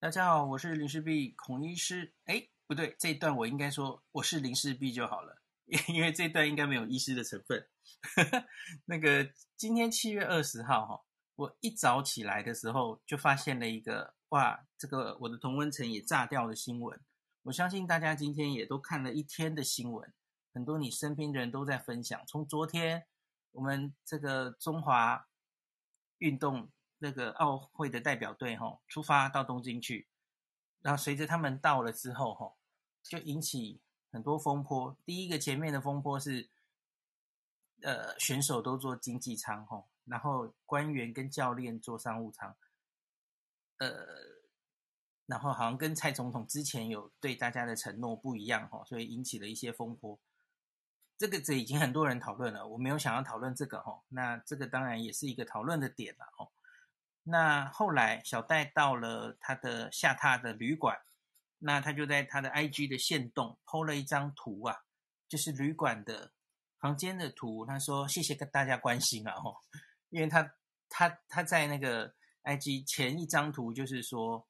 大家好，我是林氏璧孔医师。哎，不对，这一段我应该说我是林氏璧就好了，因为 这一段应该没有医师的成分。那个今天七月二十号哈，我一早起来的时候就发现了一个哇，这个我的同温层也炸掉的新闻。我相信大家今天也都看了一天的新闻，很多你身边的人都在分享。从昨天我们这个中华运动那个奥会的代表队哈出发到东京去，然后随着他们到了之后哈，就引起很多风波。第一个前面的风波是，呃，选手都坐经济舱哈，然后官员跟教练坐商务舱，呃。然后好像跟蔡总统之前有对大家的承诺不一样哈，所以引起了一些风波。这个这已经很多人讨论了，我没有想要讨论这个哈。那这个当然也是一个讨论的点了哈。那后来小戴到了他的下榻的旅馆，那他就在他的 IG 的限动 PO 了一张图啊，就是旅馆的房间的图。他说谢谢跟大家关心啊哈，因为他他他在那个 IG 前一张图就是说。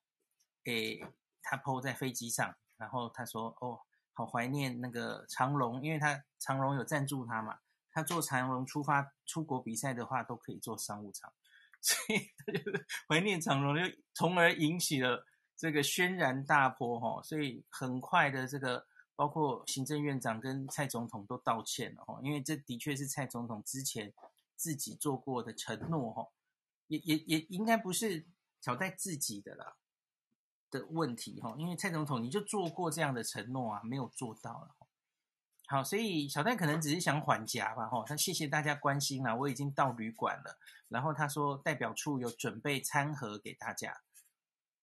诶，他 PO 在飞机上，然后他说：“哦，好怀念那个长龙，因为他长龙有赞助他嘛，他坐长龙出发出国比赛的话，都可以坐商务舱，所以他就怀念长荣，就从而引起了这个轩然大波哈。所以很快的，这个包括行政院长跟蔡总统都道歉了哈，因为这的确是蔡总统之前自己做过的承诺哈，也也也应该不是小戴自己的啦。”的问题哈，因为蔡总统你就做过这样的承诺啊，没有做到了。好，所以小戴可能只是想缓颊吧哈。他谢谢大家关心啦，我已经到旅馆了。然后他说代表处有准备餐盒给大家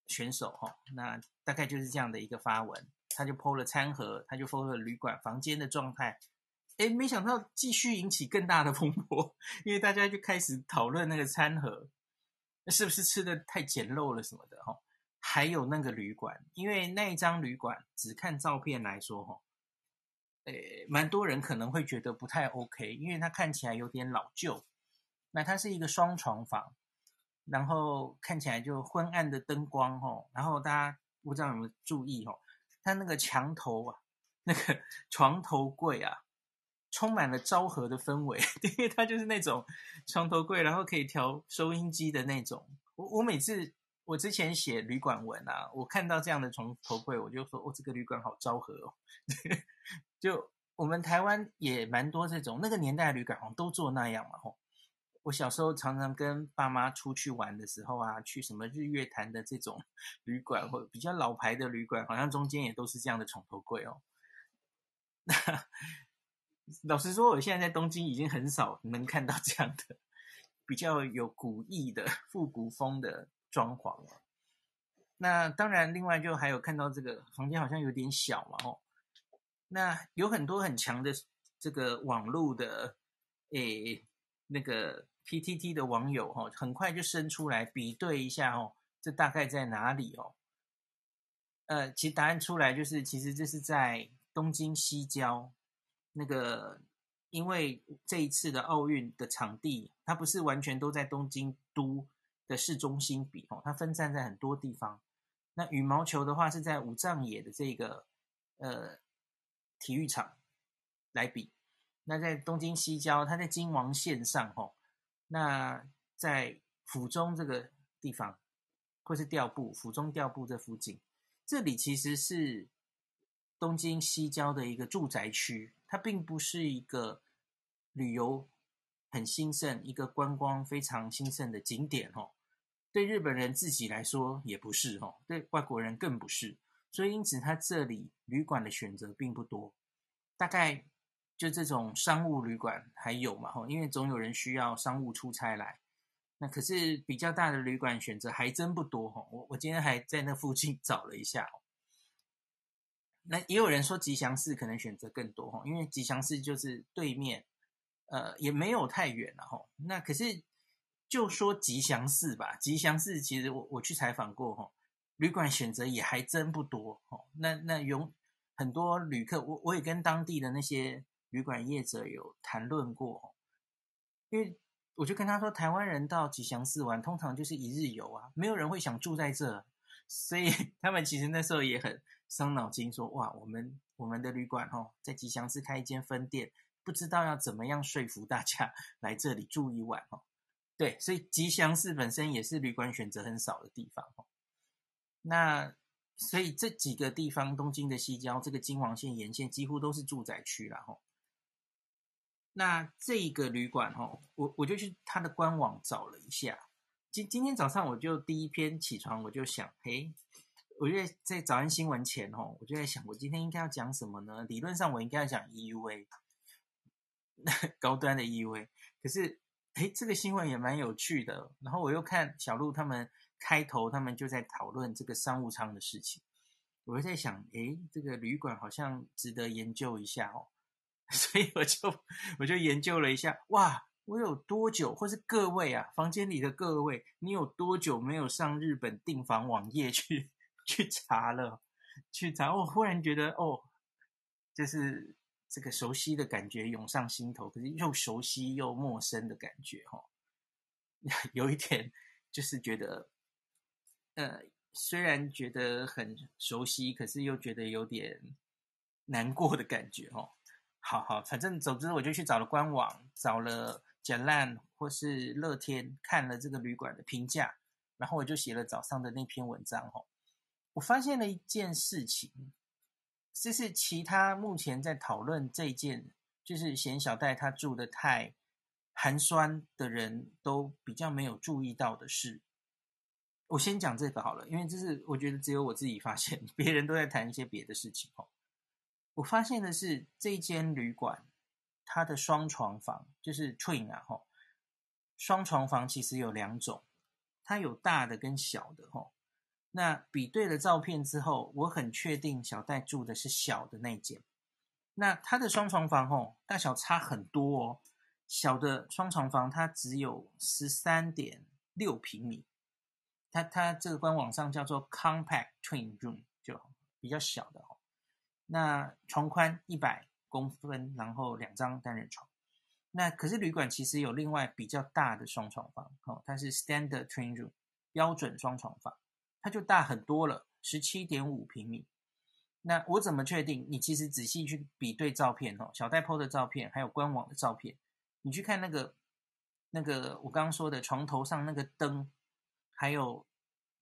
选手哈，那大概就是这样的一个发文。他就 PO 了餐盒，他就 PO 了旅馆房间的状态。诶，没想到继续引起更大的风波，因为大家就开始讨论那个餐盒是不是吃的太简陋了什么的哈。还有那个旅馆，因为那一张旅馆只看照片来说，哈，诶，蛮多人可能会觉得不太 OK，因为它看起来有点老旧。那它是一个双床房，然后看起来就昏暗的灯光，哦，然后大家不知道有没有注意，哦，它那个墙头啊，那个 床头柜啊，充满了昭和的氛围，因为它就是那种床头柜，然后可以调收音机的那种。我我每次。我之前写旅馆文啊，我看到这样的床头柜，我就说：“哦，这个旅馆好昭和哦。”就我们台湾也蛮多这种那个年代的旅馆，好像都做那样嘛。吼，我小时候常常跟爸妈出去玩的时候啊，去什么日月潭的这种 旅馆，或比较老牌的旅馆，好像中间也都是这样的床头柜哦。那 老实说，我现在在东京已经很少能看到这样的比较有古意的复古风的。装潢了，那当然，另外就还有看到这个房间好像有点小嘛，吼。那有很多很强的这个网络的，诶，那个 PTT 的网友，吼，很快就生出来比对一下，哦，这大概在哪里哦？呃，其实答案出来就是，其实这是在东京西郊那个，因为这一次的奥运的场地，它不是完全都在东京都。的市中心比哦，它分散在很多地方。那羽毛球的话是在五藏野的这个呃体育场来比。那在东京西郊，它在京王线上哦。那在府中这个地方，或是调布府中调布这附近，这里其实是东京西郊的一个住宅区，它并不是一个旅游很兴盛、一个观光非常兴盛的景点哦。对日本人自己来说也不是哈，对外国人更不是，所以因此他这里旅馆的选择并不多，大概就这种商务旅馆还有嘛哈，因为总有人需要商务出差来，那可是比较大的旅馆选择还真不多哈。我我今天还在那附近找了一下，那也有人说吉祥寺可能选择更多哈，因为吉祥寺就是对面，呃，也没有太远了哈。那可是。就说吉祥寺吧，吉祥寺其实我我去采访过哈，旅馆选择也还真不多哈。那那有很多旅客，我我也跟当地的那些旅馆业者有谈论过，因为我就跟他说，台湾人到吉祥寺玩，通常就是一日游啊，没有人会想住在这，所以 他们其实那时候也很伤脑筋说，哇，我们我们的旅馆哦，在吉祥寺开一间分店，不知道要怎么样说服大家 来这里住一晚哦。对，所以吉祥寺本身也是旅馆选择很少的地方哦。那所以这几个地方，东京的西郊，这个京王线沿线几乎都是住宅区了哈。那这一个旅馆哈，我我就去他的官网找了一下。今今天早上我就第一篇起床，我就想，嘿，我就在早安新闻前哦，我就在想，我今天应该要讲什么呢？理论上我应该要讲 EUA，高端的 EUA。可是，哎，这个新闻也蛮有趣的。然后我又看小鹿他们开头，他们就在讨论这个商务舱的事情。我就在想，哎，这个旅馆好像值得研究一下哦。所以我就我就研究了一下，哇！我有多久，或是各位啊，房间里的各位，你有多久没有上日本订房网页去 去查了？去查，我忽然觉得，哦，就是这个熟悉的感觉涌上心头，可是又熟悉又陌生的感觉，哈，有一点就是觉得，呃，虽然觉得很熟悉，可是又觉得有点难过的感觉，哈。好好，反正总之我就去找了官网，找了。简烂或是乐天看了这个旅馆的评价，然后我就写了早上的那篇文章。我发现了一件事情，这是其他目前在讨论这件，就是嫌小戴他住得太寒酸的人都比较没有注意到的事。我先讲这个好了，因为这是我觉得只有我自己发现，别人都在谈一些别的事情。哦，我发现的是这间旅馆。它的双床房就是 twin 啊，吼，双床房其实有两种，它有大的跟小的，吼。那比对了照片之后，我很确定小戴住的是小的那间。那它的双床房，哦，大小差很多哦。小的双床房它只有十三点六平米，它它这个官网上叫做 compact twin room，就比较小的哦。那床宽一百。公分，然后两张单人床。那可是旅馆其实有另外比较大的双床房，哦，它是 standard twin room 标准双床房，它就大很多了，十七点五平米。那我怎么确定？你其实仔细去比对照片哦，小戴 po 的照片，还有官网的照片，你去看那个那个我刚刚说的床头上那个灯，还有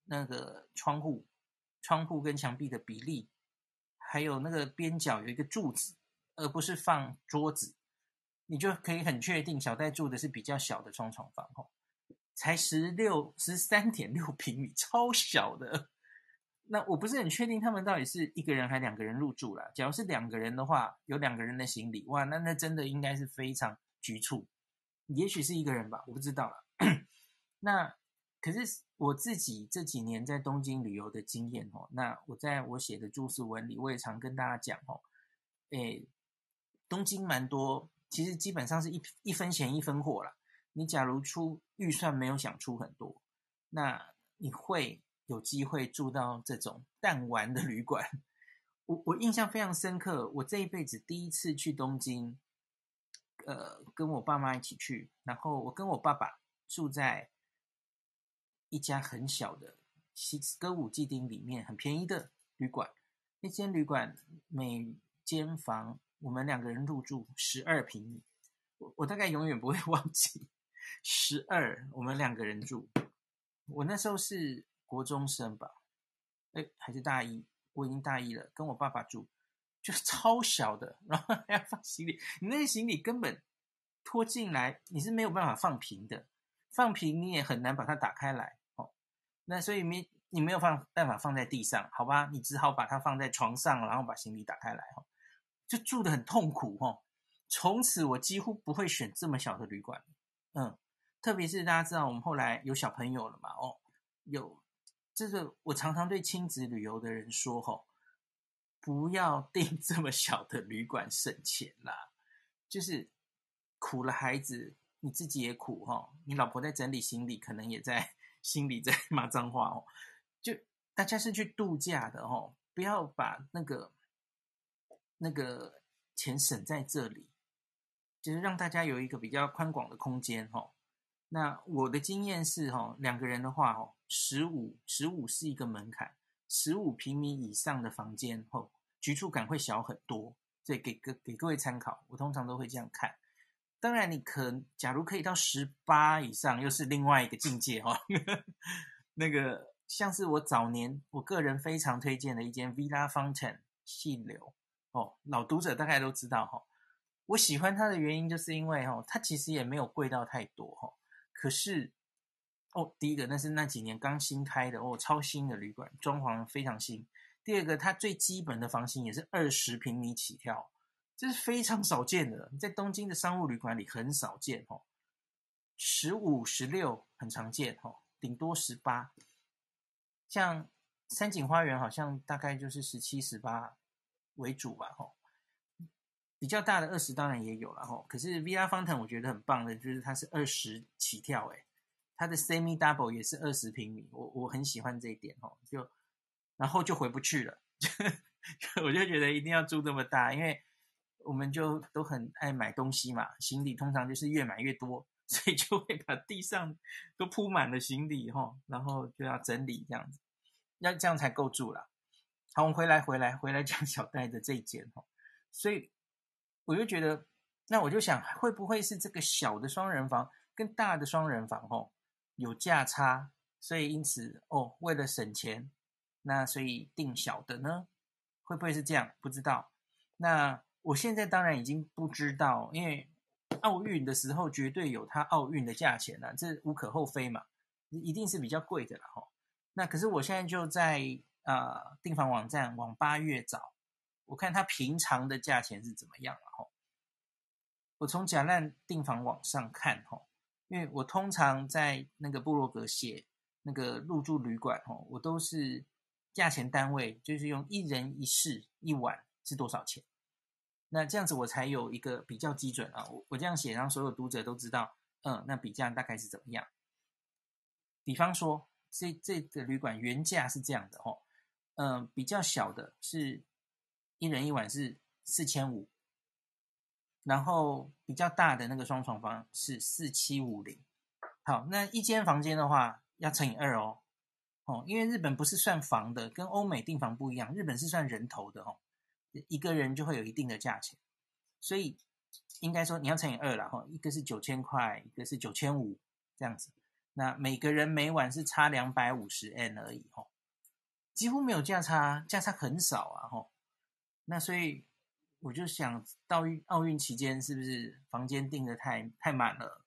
那个窗户窗户跟墙壁的比例，还有那个边角有一个柱子。而不是放桌子，你就可以很确定小戴住的是比较小的双床房哦，才十六十三点六 平米，超小的。那我不是很确定他们到底是一个人还两个人入住啦。假如是两个人的话，有两个人的行李，哇，那那真的应该是非常局促。也许是一个人吧，我不知道啦。那可是我自己这几年在东京旅游的经验哦，那我在我写的注释文里，我也常跟大家讲哦，诶。东京蛮多，其实基本上是一一分钱一分货啦。你假如出预算没有想出很多，那你会有机会住到这种 弹丸的旅馆。我我印象非常深刻，我这一辈子第一次去东京，呃，跟我爸妈一起去，然后我跟我爸爸住在一家很小的西歌舞伎町里面很便宜的旅馆，那间旅馆每间房。我们两个人入住十二平米，我我大概永远不会 忘记十二，我们两个人住。我那时候是国中生吧，哎，还是大一？我已经大一了，跟我爸爸住，就是超小的，然后还要放行李，你那些行李根本拖进来，你是没有办法放平的，放平你也很难把它打开来哦。那所以没你没有放办法放在地上，好吧？你只好把它放在床上，然后把行李打开来哦。就住得很痛苦哦，从此我几乎不会选这么小的旅馆，嗯，特别是大家知道我们后来有小朋友了嘛，哦，有这个我常常对亲子旅游的人说，吼，不要订 这么小的旅馆省钱啦，就是苦了孩子，你自己也苦哈，你老婆在整理行李，可能也在 心里在骂脏话哦，就大家是去度假的哦，不要把那个。那个钱省在这里，就是让大家有一个比较宽广的空间哈。那我的经验是哈，两个人的话哦，十五十五是一个门槛，十五平米以上的房间后，局促感会小很多。这给各给各位参考，我通常都会这样看。当然，你可假如可以到十八以上，又是另外一个境界哈。那个像是我早年我个人非常推荐的一间 Villa Fountain 细流哦，老读者大概都知道哈。我喜欢它的原因就是因为哦，它其实也没有贵到太多哈。可是哦，第一个那是那几年刚新开的哦，超新的旅馆，装潢非常新。第二个，它最基本的房型也是二十平米起跳。这是非常少见的，你在东京的商务旅馆里很少见哦。十五、十六很常见哦，顶多十八。像三井花园好像大概就是十七、十八为主吧，吼。比较大的二十当然也有了，吼。可是 Villa Fontaine 我觉得很棒的，就是它是二十起跳，诶，它的 Semi Double 也是二十平米，我我很喜欢这一点，吼。就然后就回不去了，我就觉得一定要住这么大，因为。我们就都很爱买东西嘛，行李通常就是越买越多，所以就会把地上都铺满了行李齁，然后就要整理这样子，要这样才够住了。好，我们回来回来回来讲小戴的这一间齁，所以我就觉得，那我就想，会不会是这个小的双人房跟大的双人房哦有价差，所以因此哦，为了省钱，那所以订小的呢？会不会是这样？不知道。那。我现在当然已经不知道，因为奥运的时候绝对有它奥运的价钱了，这无可厚非嘛，一定是比较贵的了哈。那可是我现在就在啊订房网站往八月找，我看它平常的价钱是怎么样了哈。我从假烂订房网上看哈，因为我通常在那个部落格写那个入住旅馆哈，我都是价钱单位就是用一人一室一晚是多少钱。那这样子我才有一个比较基准啊，我我这样写，让所有读者都知道，嗯，那比价大概是怎么样？比方说，这这个旅馆原价是这样的哦，嗯，比较小的是一人一晚是四千五，然后比较大的那个双床房是四七五零。好，那一间房间的话要乘以二哦，哦，因为日本不是算房的，跟欧美订房不一样，日本是算人头的哦。一个人就会有一定的价钱，所以应该说你要乘以二了哈，一个是九千块，一个是九千五这样子，那每个人每晚是差两百五十 N 而已哈，几乎没有价差，价差很少啊哈，那所以我就想到奥运期间是不是房间订的太太满了，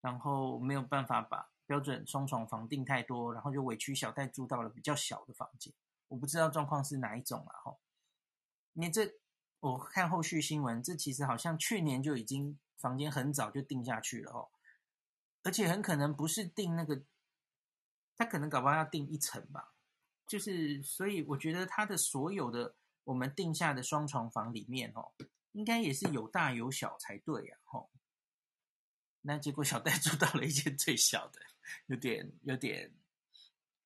然后没有办法把标准双床房订太多，然后就委屈小戴住到了比较小的房间，我不知道状况是哪一种啊哈。你这，我看后续新闻，这其实好像去年就已经房间很早就订下去了哦，而且很可能不是订那个，他可能搞不好要订一层吧，就是所以我觉得他的所有的我们定下的双床房里面哦，应该也是有大有小才对呀，吼。那结果小戴住到了一间最小的，有点有点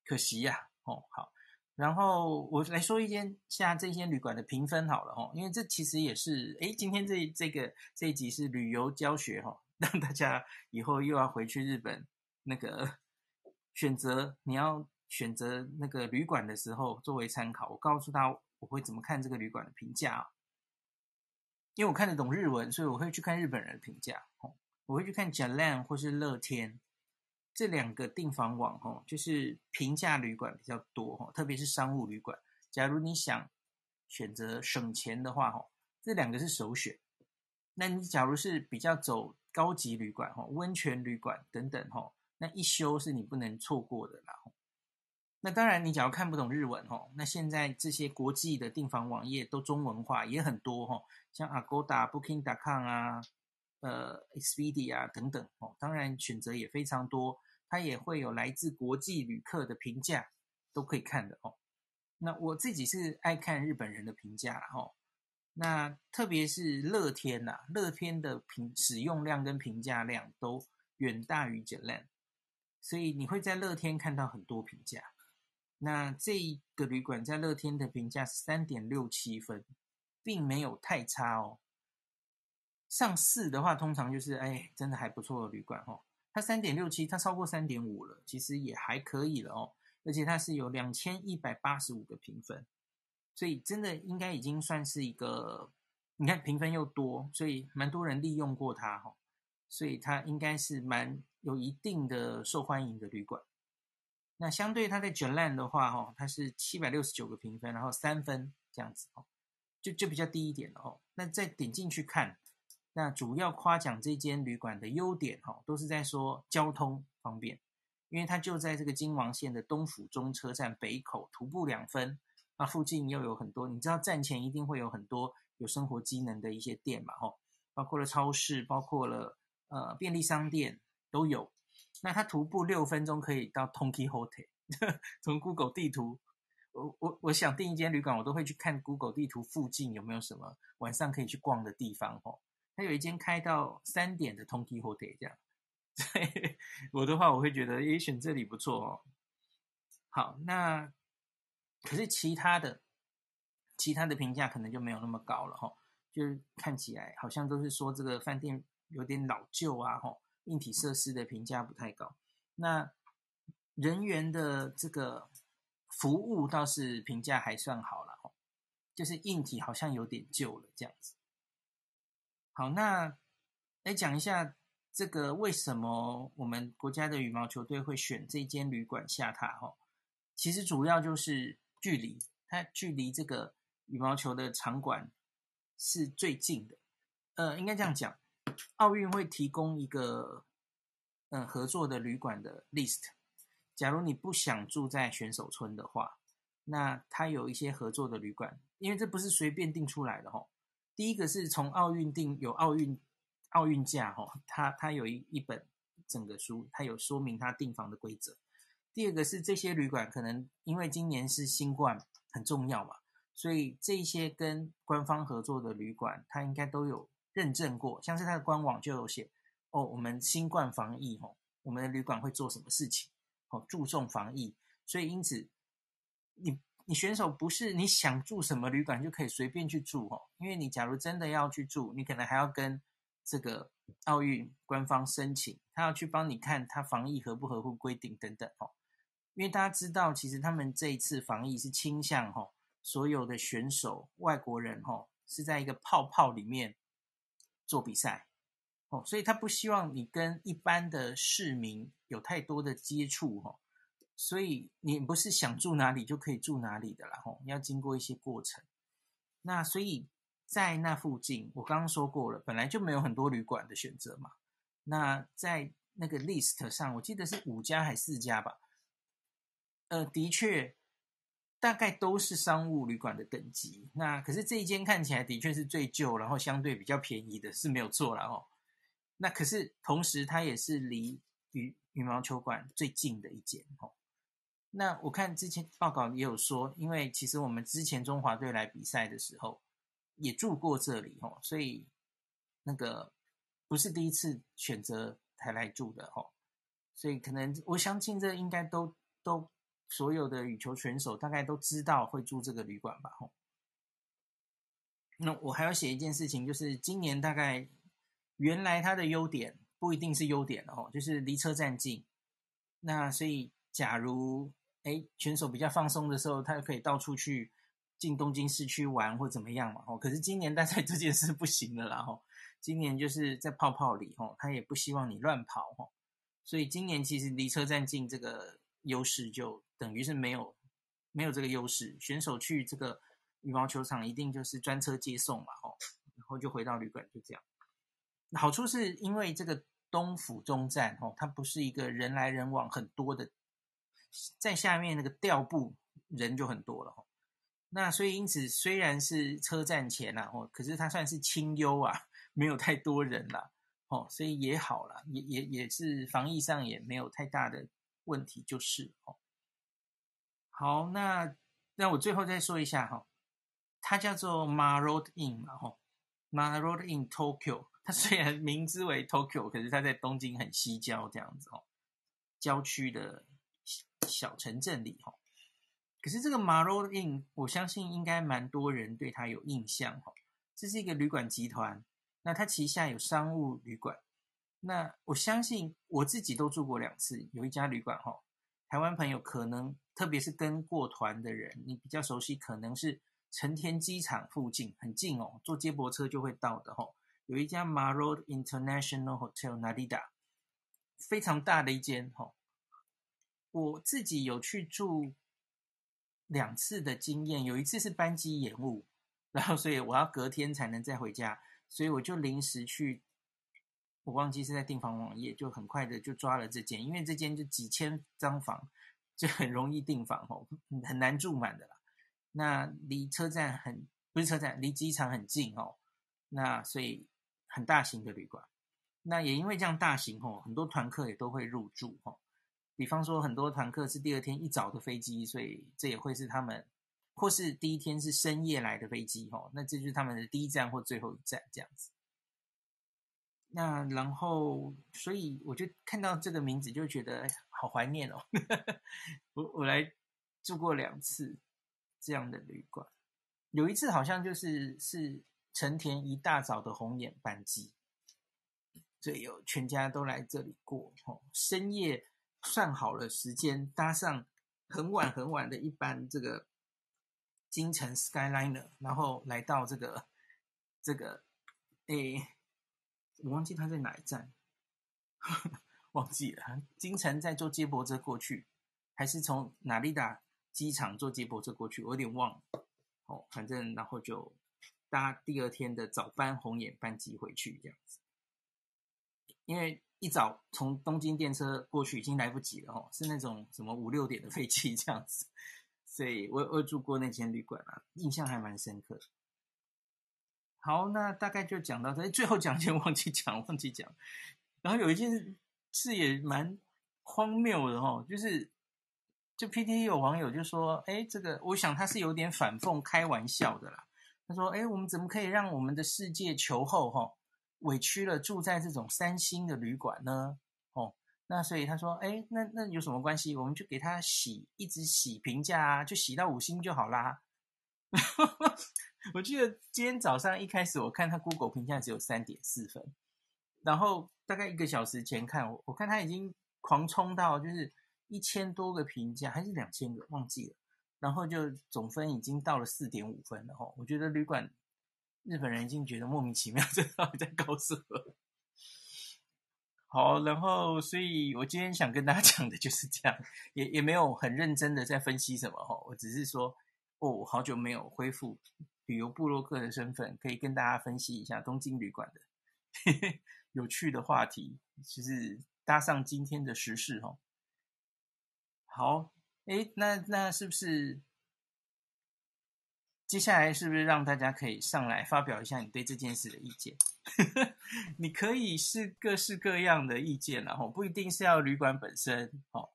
可惜呀，哦，好。然后我来说一间下这间旅馆的评分好了哈，因为这其实也是诶，今天这这个这一集是旅游教学哈，让大家以后又要回去日本那个选择，你要选择那个旅馆的时候作为参考。我告诉他我会怎么看这个旅馆的评价，因为我看得懂日文，所以我会去看日本人的评价，我会去看 Jalan 或是乐天。这两个订房网哦，就是平价旅馆比较多哈，特别是商务旅馆。假如你想选择省钱的话哈，这两个是首选。那你假如是比较走高级旅馆哈，温泉旅馆等等哈，那一休是你不能错过的啦。那当然，你假如看不懂日文哈，那现在这些国际的订房网页都中文化也很多哈，像 Agoda、Booking.com 啊、呃 Expedia 等等哦，当然选择也非常多。它也会有来自国际旅客的评价，都可以看的哦。那我自己是爱看日本人的评价哦。那特别是乐天呐、乐天的评使用量跟评价量都远大于 Jalan，所以你会在乐天看到很多评价。那这一个旅馆在乐天的评价是三点六七分，并没有太差哦。上四的话，通常就是哎，真的还不错的旅馆哦。它三点六七，它超过三点五了，其实也还可以了哦。而且它是有两千一百八十五个评分，所以真的应该已经算是一个，你看评分又多，所以蛮多人利用过它哈，所以它应该是蛮有一定的受欢迎的旅馆。那相对它在 Jalan 的话哈，它是七百六十九个评分，然后三分这样子哦，就就比较低一点了哦。那再点进去看，那主要夸奖这间旅馆的优点哈，都是在说交通方便。因为它就在这个京王线的东府中车站北口，徒步两分，那附近又有很多，你知道站前一定会有很多有生活机能的一些店嘛，吼，包括了超市，包括了呃便利商店都有。那他徒步六分钟可以到 Tonki Hotel，从 Google 地图，我我我想订一间旅馆，我都会去看 Google 地图附近有没有什么晚上可以去逛的地方，吼，它有一间开到三点的 Tonki Hotel 这样。对我的话，我会觉得也选这里不错哦。好，那可是其他的其他的评价可能就没有那么高了哈，就是看起来好像都是说这个饭店有点老旧啊，哈，硬体设施的评价不太高。那人员的这个服务倒是评价还算好了，就是硬体好像有点旧了这样子。好，那来讲一下。这个为什么我们国家的羽毛球队会选这间旅馆下榻？哈，其实主要就是距离，它距离这个羽毛球的场馆是最近的。呃，应该这样讲，奥运会提供一个嗯合作的旅馆的 list。假如你不想住在选手村的话，那它有一些合作的旅馆，因为这不是随便定出来的哈。第一个是从奥运定有奥运。奥运假哈，它它有一一本整个书，它有说明它订房的规则。第二个是这些旅馆可能因为今年是新冠很重要嘛，所以这些跟官方合作的旅馆，它应该都有认证过，像是它的官网就有写哦，我们新冠防疫哦，我们的旅馆会做什么事情哦，注重防疫，所以因此你你选手不是你想住什么旅馆就可以随便去住哦，因为你假如真的要去住，你可能还要跟这个奥运官方申请，他要去帮你看他防疫合不合乎规定等等哦。因为大家知道，其实他们这一次防疫是倾向哈，所有的选手外国人哈是在一个泡泡里面做比赛哦，所以他不希望你跟一般的市民有太多的接触哈，所以你不是想住哪里就可以住哪里的啦吼，你要经过一些过程。那所以。在那附近，我刚刚说过了，本来就没有很多旅馆的选择嘛。那在那个 list 上，我记得是五家还是四家吧？呃，的确，大概都是商务旅馆的等级。那可是这一间看起来的确是最旧，然后相对比较便宜的，是没有错了哦。那可是同时，它也是离羽羽毛球馆最近的一间哦。那我看之前报告也有说，因为其实我们之前中华队来比赛的时候。也住过这里哦，所以那个不是第一次选择才来住的哦，所以可能我相信这应该都都所有的羽球选手大概都知道会住这个旅馆吧哦。那我还要写一件事情，就是今年大概原来它的优点不一定是优点哦，就是离车站近。那所以假如哎选手比较放松的时候，他就可以到处去。进东京市区玩或怎么样嘛？哦，可是今年大赛 这件事不行了啦！吼，今年就是在泡泡里，吼，他也不希望你乱跑，吼，所以今年其实离车站近这个优势就等于是没有，没有这个优势。选手去这个羽毛球场一定就是专车接送嘛，吼，然后就回到旅馆，就这样。好处是因为这个东府中站，哦，它不是一个人来人往很多的，在下面那个调布人就很多了，吼。那所以因此虽然是车站前啦，哦，可是它算是清幽啊，没有太多人啦，哦，所以也好啦，也也也是防疫上也没有太大的问题，就是哦。好，那那我最后再说一下哈，它叫做 Marriott Inn 嘛，吼，Marriott Inn Tokyo，它虽然名字为 Tokyo，可是它在东京很西郊这样子哦，郊区的小城镇里吼。可是这个 Marriott Inn，我相信应该蛮多人对它有印象哈。这是一个旅馆集团，那它旗下有商务旅馆，那我相信我自己都住过两次，有一家旅馆哈，台湾朋友可能特别是跟过团的人，你比较熟悉，可能是成田机场附近很近哦，坐接驳车就会到的哈。有一家 Maro International Hotel Narita，非常大的一间哈。我自己有去住两次的经验，有一次是班机延误，然后所以我要隔天才能再回家，所以我就临时去，我忘记是在订房网页，就很快的就抓了这间，因为这间就几千张房，就很容易订房哦，很难住满的啦。那离车站很，不是车站，离机场很近哦，那所以。很大型的旅馆，那也因为这样大型哦，很多团客也都会入住哦。比方说，很多团客是第二天一早的飞机，所以这也会是他们，或是第一天是深夜来的飞机哦，那这就是他们的第一站或最后一站这样子。那然后，所以我就看到这个名字就觉得好怀念哦。我我来住过两次这样的旅馆，有一次好像就是是。成田一大早的红眼班机，所以有全家都来这里过。哦，深夜算好了时间，搭上很晚很晚的一班这个京成 Skyliner，然后来到这个这个，诶，我忘记他在哪一站，忘记了。京成在坐接驳车过去，还是从哪里打机场坐接驳车过去？我有点忘了。哦，反正然后就。搭第二天的早班红眼班机回去这样子，因为一早从东京电车过去已经来不及了哦，是那种什么五六点的飞机这样子，所以我我住过那间旅馆啊，印象还蛮深刻。好，那大概就讲到这，最后讲一件忘记讲，忘记讲。然后有一件是也蛮荒谬的哦，就是就 PTT 有网友就说，哎，这个我想他是有点反讽开玩笑的啦。他说：“哎，我们怎么可以让我们的世界球后哈委屈了住在这种三星的旅馆呢？哦，那所以他说：哎，那那有什么关系？我们就给他洗，一直洗评价啊，就洗到五星就好啦。”我记得今天早上一开始我看他 Google 评价只有三点四分，然后大概一个小时前看我，我看他已经狂冲到就是一千多个评价，还是两千个，忘记了。然后就总分已经到了四点五分了哈，我觉得旅馆日本人已经觉得莫名其妙，这到底在搞什么？好，然后所以我今天想跟大家 讲的就是这样，也也没有很认真的在分析什么哈，我只是说哦，好久没有恢复旅游部落客的身份，可以跟大家分析一下东京旅馆的呵呵有趣的话题，就是搭上今天的时事哈。好。哎，那那是不是接下来是不是让大家可以上来发表一下你对这件事的意见？你可以是各式各样的意见，然后不一定是要旅馆本身哦，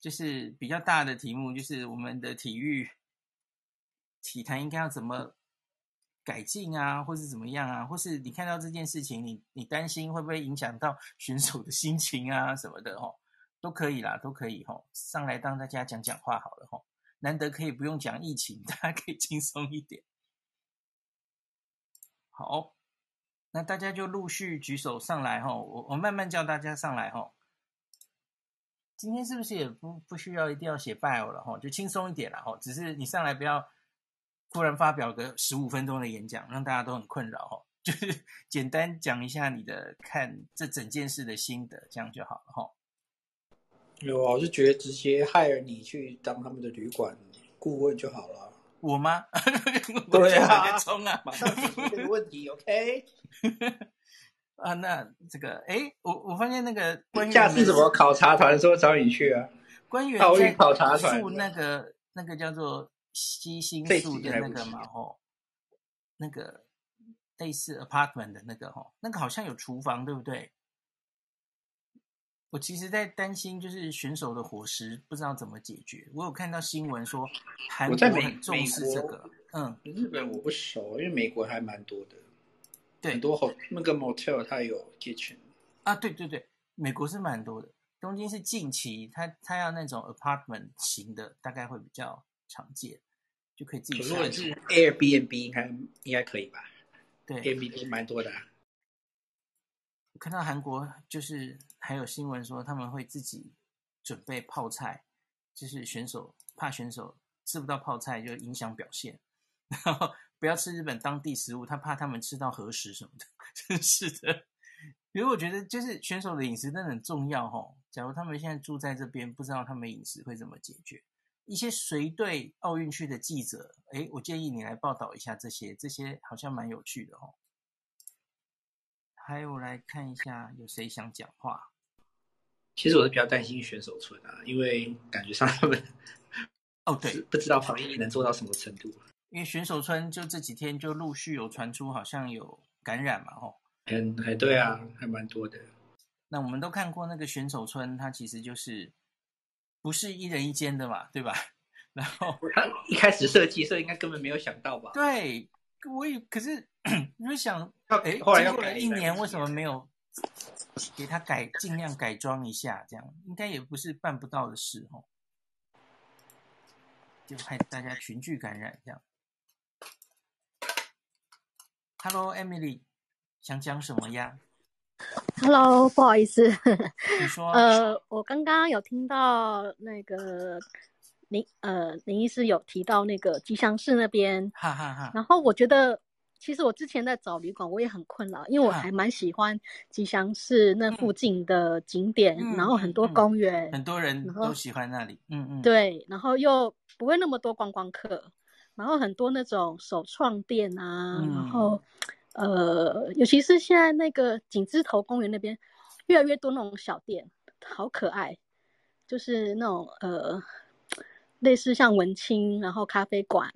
就是比较大的题目，就是我们的体育体坛应该要怎么改进啊，或是怎么样啊，或是你看到这件事情，你你担心会不会影响到 选手的心情啊什么的哦。都可以啦，都可以吼，上来当大家讲讲话好了吼，难得可以不用讲疫情，大家可以轻松一点。好，那大家就陆续举手上来吼，我我慢慢叫大家上来吼。今天是不是也不不需要一定要写 bio 了吼，就轻松一点了吼，只是你上来不要突然发表个十五分钟的演讲，让大家都很困扰哦，就是简单讲一下你的看这整件事的心得，这样就好了吼。有啊，我是觉得直接 hire 你去当他们的旅馆顾问就好了。我吗？对啊，冲啊！马上解决这个问题，OK？啊，那这个，哎，我我发现那个官员下次怎么考察团说找你去啊？官员奥运考察团住那个那个叫做西新宿的那个嘛，吼，那个类似 apartment 的那个吼，那个好像有厨房，对不对？我其实，在担心就是选手的伙食不知道怎么解决。我有看到新闻说，韩国很重视这个。嗯，日本我不熟，因为美国还蛮多的。对，很多那个 motel 它有 kitchen。啊，对对对，美国是蛮多的。东京是近期，它它要那种 apartment 型的，大概会比较常见，就可以自己。如果是 Airbnb，应该应该可以吧？对，Airbnb 蛮多的啊。看到韩国就是还有新闻说他们会自己准备泡菜，就是选手怕选手吃不到泡菜就影响表现，然后不要吃日本当地食物，他怕他们吃到核食什么的，真是的。比如我觉得就是选手的饮食真的很重要哦。假如他们现在住在这边，不知道他们饮食会怎么解决。一些随队奥运去的记者，诶，我建议你来报道一下这些，这些好像蛮有趣的哦。还有来看一下，有谁想讲话？其实我是比较担心选手村啊，因为感觉上他们哦对，不知道防疫能做到什么程度。因为选手村就这几天就陆续有传出好像有感染嘛，哦。还还对啊，还蛮多的。那我们都看过那个选手村，它其实就是不是一人一间的嘛，对吧？然后他一开始设计，所以应该根本没有想到吧？对，我也可是你们想，哎，后来经过了一年，为什么没有给他改，尽量改装一下？这样应该也不是办不到的事哦。就害大家群聚感染这样。Hello，Emily。想讲什么呀 Hello，不好意思，你说。呃，我刚刚有听到那个林呃林医师有提到那个吉祥寺那边，哈哈哈。然后我觉得，其实我之前在找旅馆，我也很困扰，因为我还蛮喜欢吉祥寺那附近的景点，嗯、然后很多公园、嗯嗯，很多人都喜欢那里，嗯嗯。对，然后又不会那么多观光客，然后很多那种手创店啊，嗯、然后。呃，尤其是现在那个景芝头公园那边，越来越多那种小店，好可爱，就是那种呃，类似像文青，然后咖啡馆。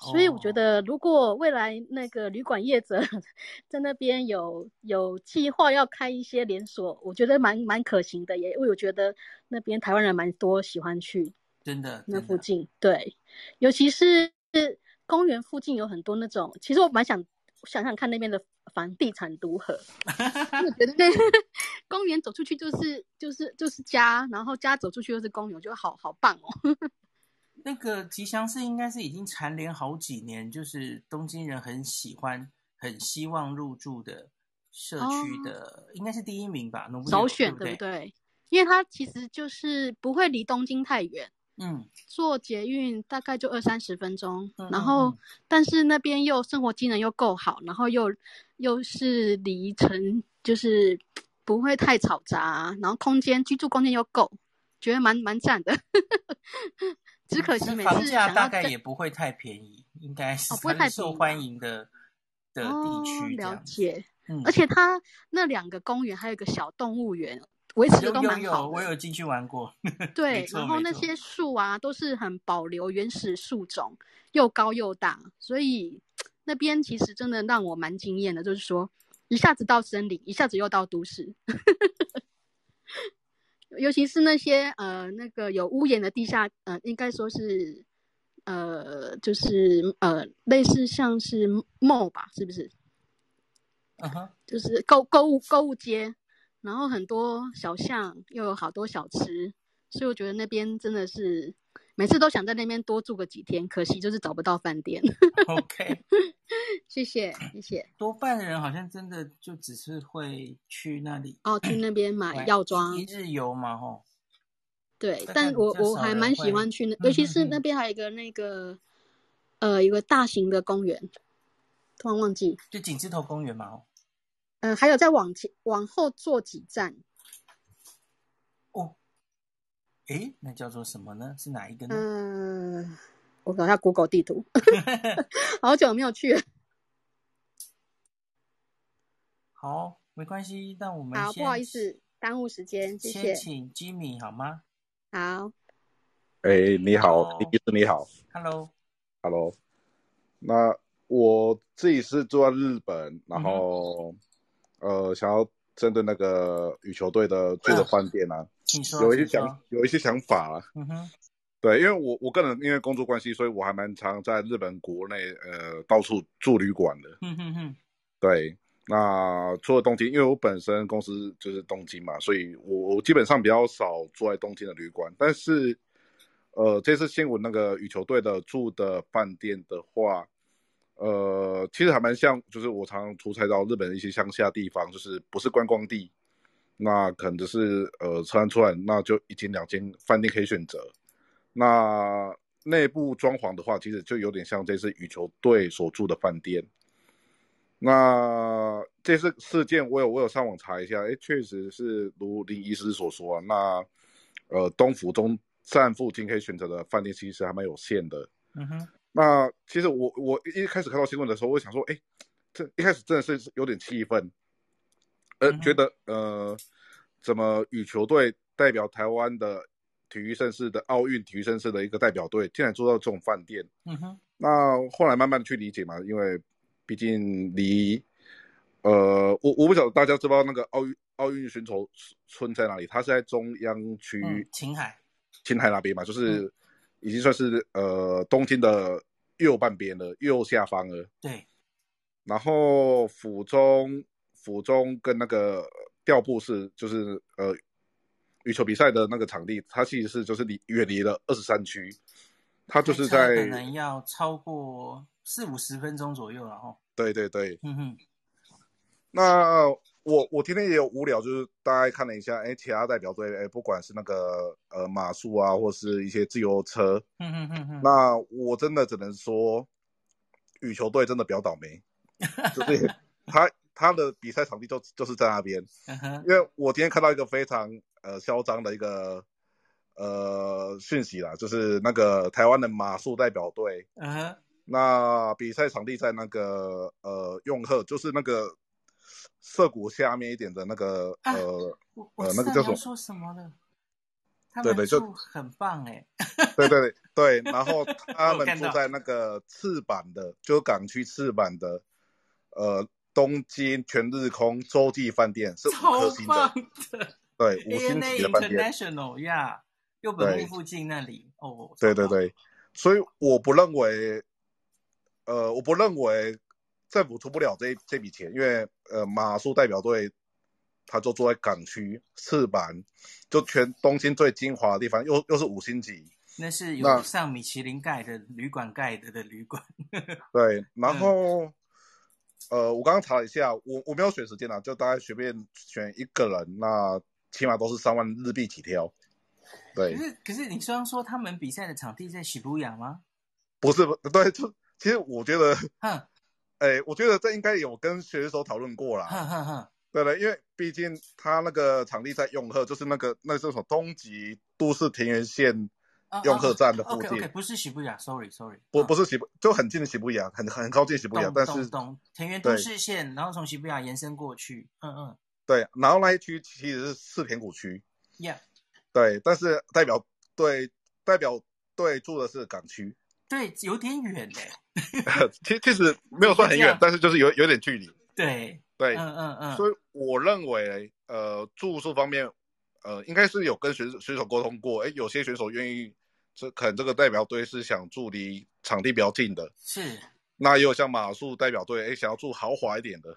所以我觉得，如果未来那个旅馆业者 在那边有有计划要开一些连锁，我觉得蛮蛮可行的，也因为我觉得那边台湾人蛮多喜欢去，真的，那附近对，尤其是公园附近有很多那种，其实我蛮想。想想看那边的房地产如何，我觉得那公园走出去就是就是就是家，然后家走出去又是公园，我觉得好好棒哦。那个吉祥寺应该是已经蝉联好几年，就是东京人很喜欢、很希望入住的社区的，哦、应该是第一名吧？首选对不对？因为它其实就是不会离东京太远。嗯，坐捷运大概就二三十分钟，嗯、然后、嗯、但是那边又生活机能又够好，然后又又是离城，就是不会太吵杂，然后空间居住空间又够，觉得蛮蛮赞的。只可惜每次房价大概也不会太便宜，应该是不会太受欢迎的的地区。了解，嗯、而且它那两个公园还有一个小动物园。维持的都蛮好的，有有有，我有进去玩过。对，然后那些树啊都是很保留原始树种，又高又大，所以 那边其实真的让我蛮惊艳的。就是说，一下子到森林，一下子又到都市，尤其是那些呃那个有屋檐的地下，呃，应该说是呃就是呃类似像是 mall 吧，是不是？嗯哼，就是购购物购物街。然后很多小巷，又有好多小吃，所以我觉得那边真的是每次都想在那边多住个几天，可惜就是找不到饭店。OK，谢 谢谢谢。多半的人好像真的就只是会去那里哦，去那边买药妆，一日游嘛，吼。对，但我我还蛮喜欢去那，尤其是那边还有一个那个呃，一个大型的公园，突然忘记，就景字头公园嘛，哦。嗯、呃，还有再往前往后坐几站，哦，诶，那叫做什么呢？是哪一个呢？嗯、呃，我搞下 Google 地图，好久没有去了。好，没关系，那我们好，不好意思耽误时间，谢谢。先请 Jimmy 好吗？好。哎，你好，李医师你好。Hello，Hello。那我自己是住在日本，然后。嗯呃，想要针对那个羽球队的住的饭店啊，有一些想有一些想法啊。嗯哼，对，因为我我个人因为工作关系，所以我还蛮常在日本国内呃到处住旅馆的。嗯哼哼，对，那除了东京，因为我本身公司就是东京嘛，所以我我基本上比较少住在东京的旅馆。但是，呃，这次新闻那个羽球队的住的饭店的话，呃，其实还蛮像，就是我常常出差到日本的一些乡下地方，就是不是观光地，那可能就是呃，车站出来，那就一间两间饭店可以选择。那内部装潢的话，其实就有点像这次羽球队所住的饭店。那这次事件，我有我有上网查一下，哎，确实是如林医师所说啊，那呃，东府中站附近可以选择的饭店其实还蛮有限的。嗯哼。那其实我我一开始看到新闻的时候，我想说，哎，这一开始真的是有点气愤，呃，觉得呃，怎么羽球队代表台湾的体育盛世的奥运体育盛世的一个代表队，竟然住到这种饭店？嗯哼。那后来慢慢的去理解嘛，因为毕竟离，呃，我我不晓得大家知不知道那个奥运奥运寻仇村在哪里？它是在中央区，嗯，青海，青海那边嘛，就是。嗯已经算是呃东京的右半边了，右下方了。对。然后府中，府中跟那个调布市，就是呃羽球比赛的那个场地，它其实是就是离远离了二十三区，它就是在可能要超过四五十分钟左右了哈。对对对。嗯哼。那。我我今天也有无聊，就是大概看了一下，哎，其他代表队，哎，不管是那个呃马术啊，或是一些自由车，嗯嗯嗯嗯，那我真的只能说，羽球队真的比较倒霉，就是 他他的比赛场地就就是在那边，因为我今天看到一个非常呃嚣张的一个呃讯息啦，就是那个台湾的马术代表队，那比赛场地在那个呃永和，就是那个。涩谷下面一点的那个、啊、呃呃那个叫什么？说什么的？对对，就很棒哎。对对对，然后 他们住在那个赤坂的，就港区赤坂的，呃，东京全日空洲际饭店是五颗星的，的对，五星级的饭店。International 呀，又本木附近那里哦。对对对，所以我不认为，呃，我不认为。政府出不了这这笔钱，因为呃马术代表队，他就住在港区赤坂，就全东京最精华的地方，又又是五星级，那是有上米其林盖的旅馆盖的的旅馆。对，然后、嗯、呃我刚刚查了一下，我我没有选时间啊，就大概随便选一个人，那起码都是三万日币起跳。对，可是可是你虽然说他们比赛的场地在涩谷吗？不是，不对，就其实我觉得。哼哎，我觉得这应该有跟选手讨论过啦。哈哈哈。对了，因为毕竟他那个场地在永和，就是那个那是什么东极都市田园线永和站的附近。Uh, uh, okay, okay, 不是涩谷，sorry sorry。不不是喜布，就很近的喜布雅，很很靠近涩谷，但是田园都市线，然后从喜布雅延伸过去。嗯嗯。对，然后那一区其实是四田谷区。Yeah。对，但是代表对代表对住的是港区。对，有点远嘞。其其实没有算很远，但是就是有有点距离。对对，嗯嗯嗯。所以我认为，呃，住宿方面，呃，应该是有跟选选手沟通过。哎，有些选手愿意，这可能这个代表队是想住离场地比较近的。是。那也有像马术代表队，哎，想要住豪华一点的。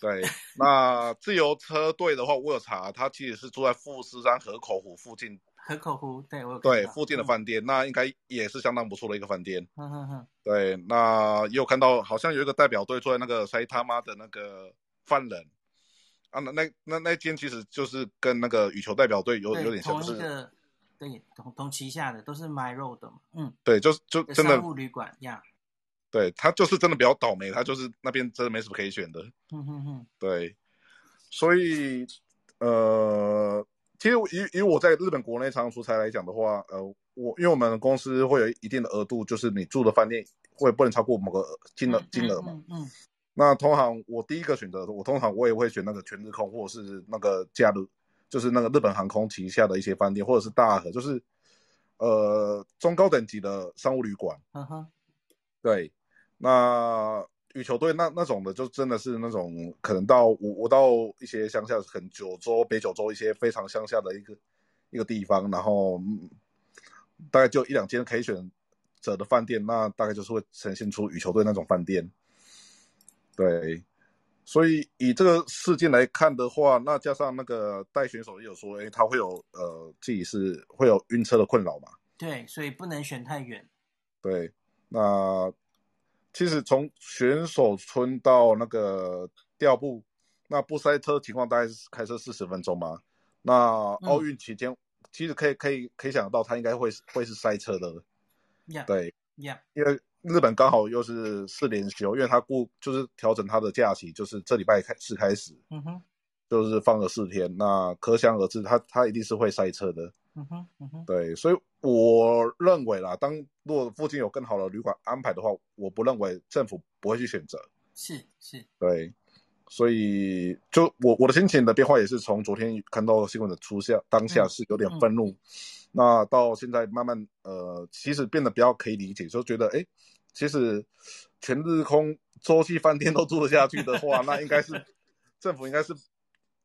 对。那自由车队的话，我有查，他其实是住在富士山河口湖附近。河口湖，对，我对附近的饭店，嗯、那应该也是相当不错的一个饭店。嗯嗯嗯，对，那也有看到，好像有一个代表队坐在那个塞他妈的那个犯人啊，那那那那间其实就是跟那个羽球代表队有有点像，是对同同旗下的都是卖肉的嘛，嗯，对，就就真的商务旅馆呀，对他就是真的比较倒霉，他就是那边真的没什么可以选的。嗯哼哼，对，所以呃。其实以以我在日本国内常常出差来讲的话，呃，我因为我们公司会有一定的额度，就是你住的饭店会不能超过某个金额金额嘛。嗯，嗯，嗯。那通常我第一个选择，我通常我也会选那个全日空或者是那个假日，就是那个日本航空旗下的一些饭店，或者是大和，就是呃中高等级的商务旅馆。嗯哼。对，那。羽球队那那种的，就真的是那种可能到我我到一些乡下，很九州、北九州一些非常乡下的一个一个地方，然后、嗯、大概就一两间可以选择的饭店，那大概就是会呈现出羽球队那种饭店。对，所以以这个事件来看的话，那加上那个带选手也有说，哎，他会有呃自己是会有晕车的困扰嘛？对，所以不能选太远。对，那。其实从选手村到那个调布，那不塞车情况大概是开车四十分钟嘛。那奥运期间，嗯、其实可以可以可以想到，他应该会会是塞车的。Yeah. 对，Yeah. 因为日本刚好又是四连休，因为他顾就是调整他的假期，就是这礼拜开始开始，嗯哼，就是放了四天，那可想而知，他他一定是会塞车的。嗯哼，嗯哼，对，所以我认为啦，当如果附近有更好的旅馆安排的话，我不认为政府不会去选择。是是，对。所以，就我我的心情的变化也是从昨天看到新闻的出现当下是有点愤怒，嗯嗯、那到现在慢慢呃，其实变得比较可以理解，就觉得哎，其实全日空洲际饭店都住得下去的话，那应该是 政府应该是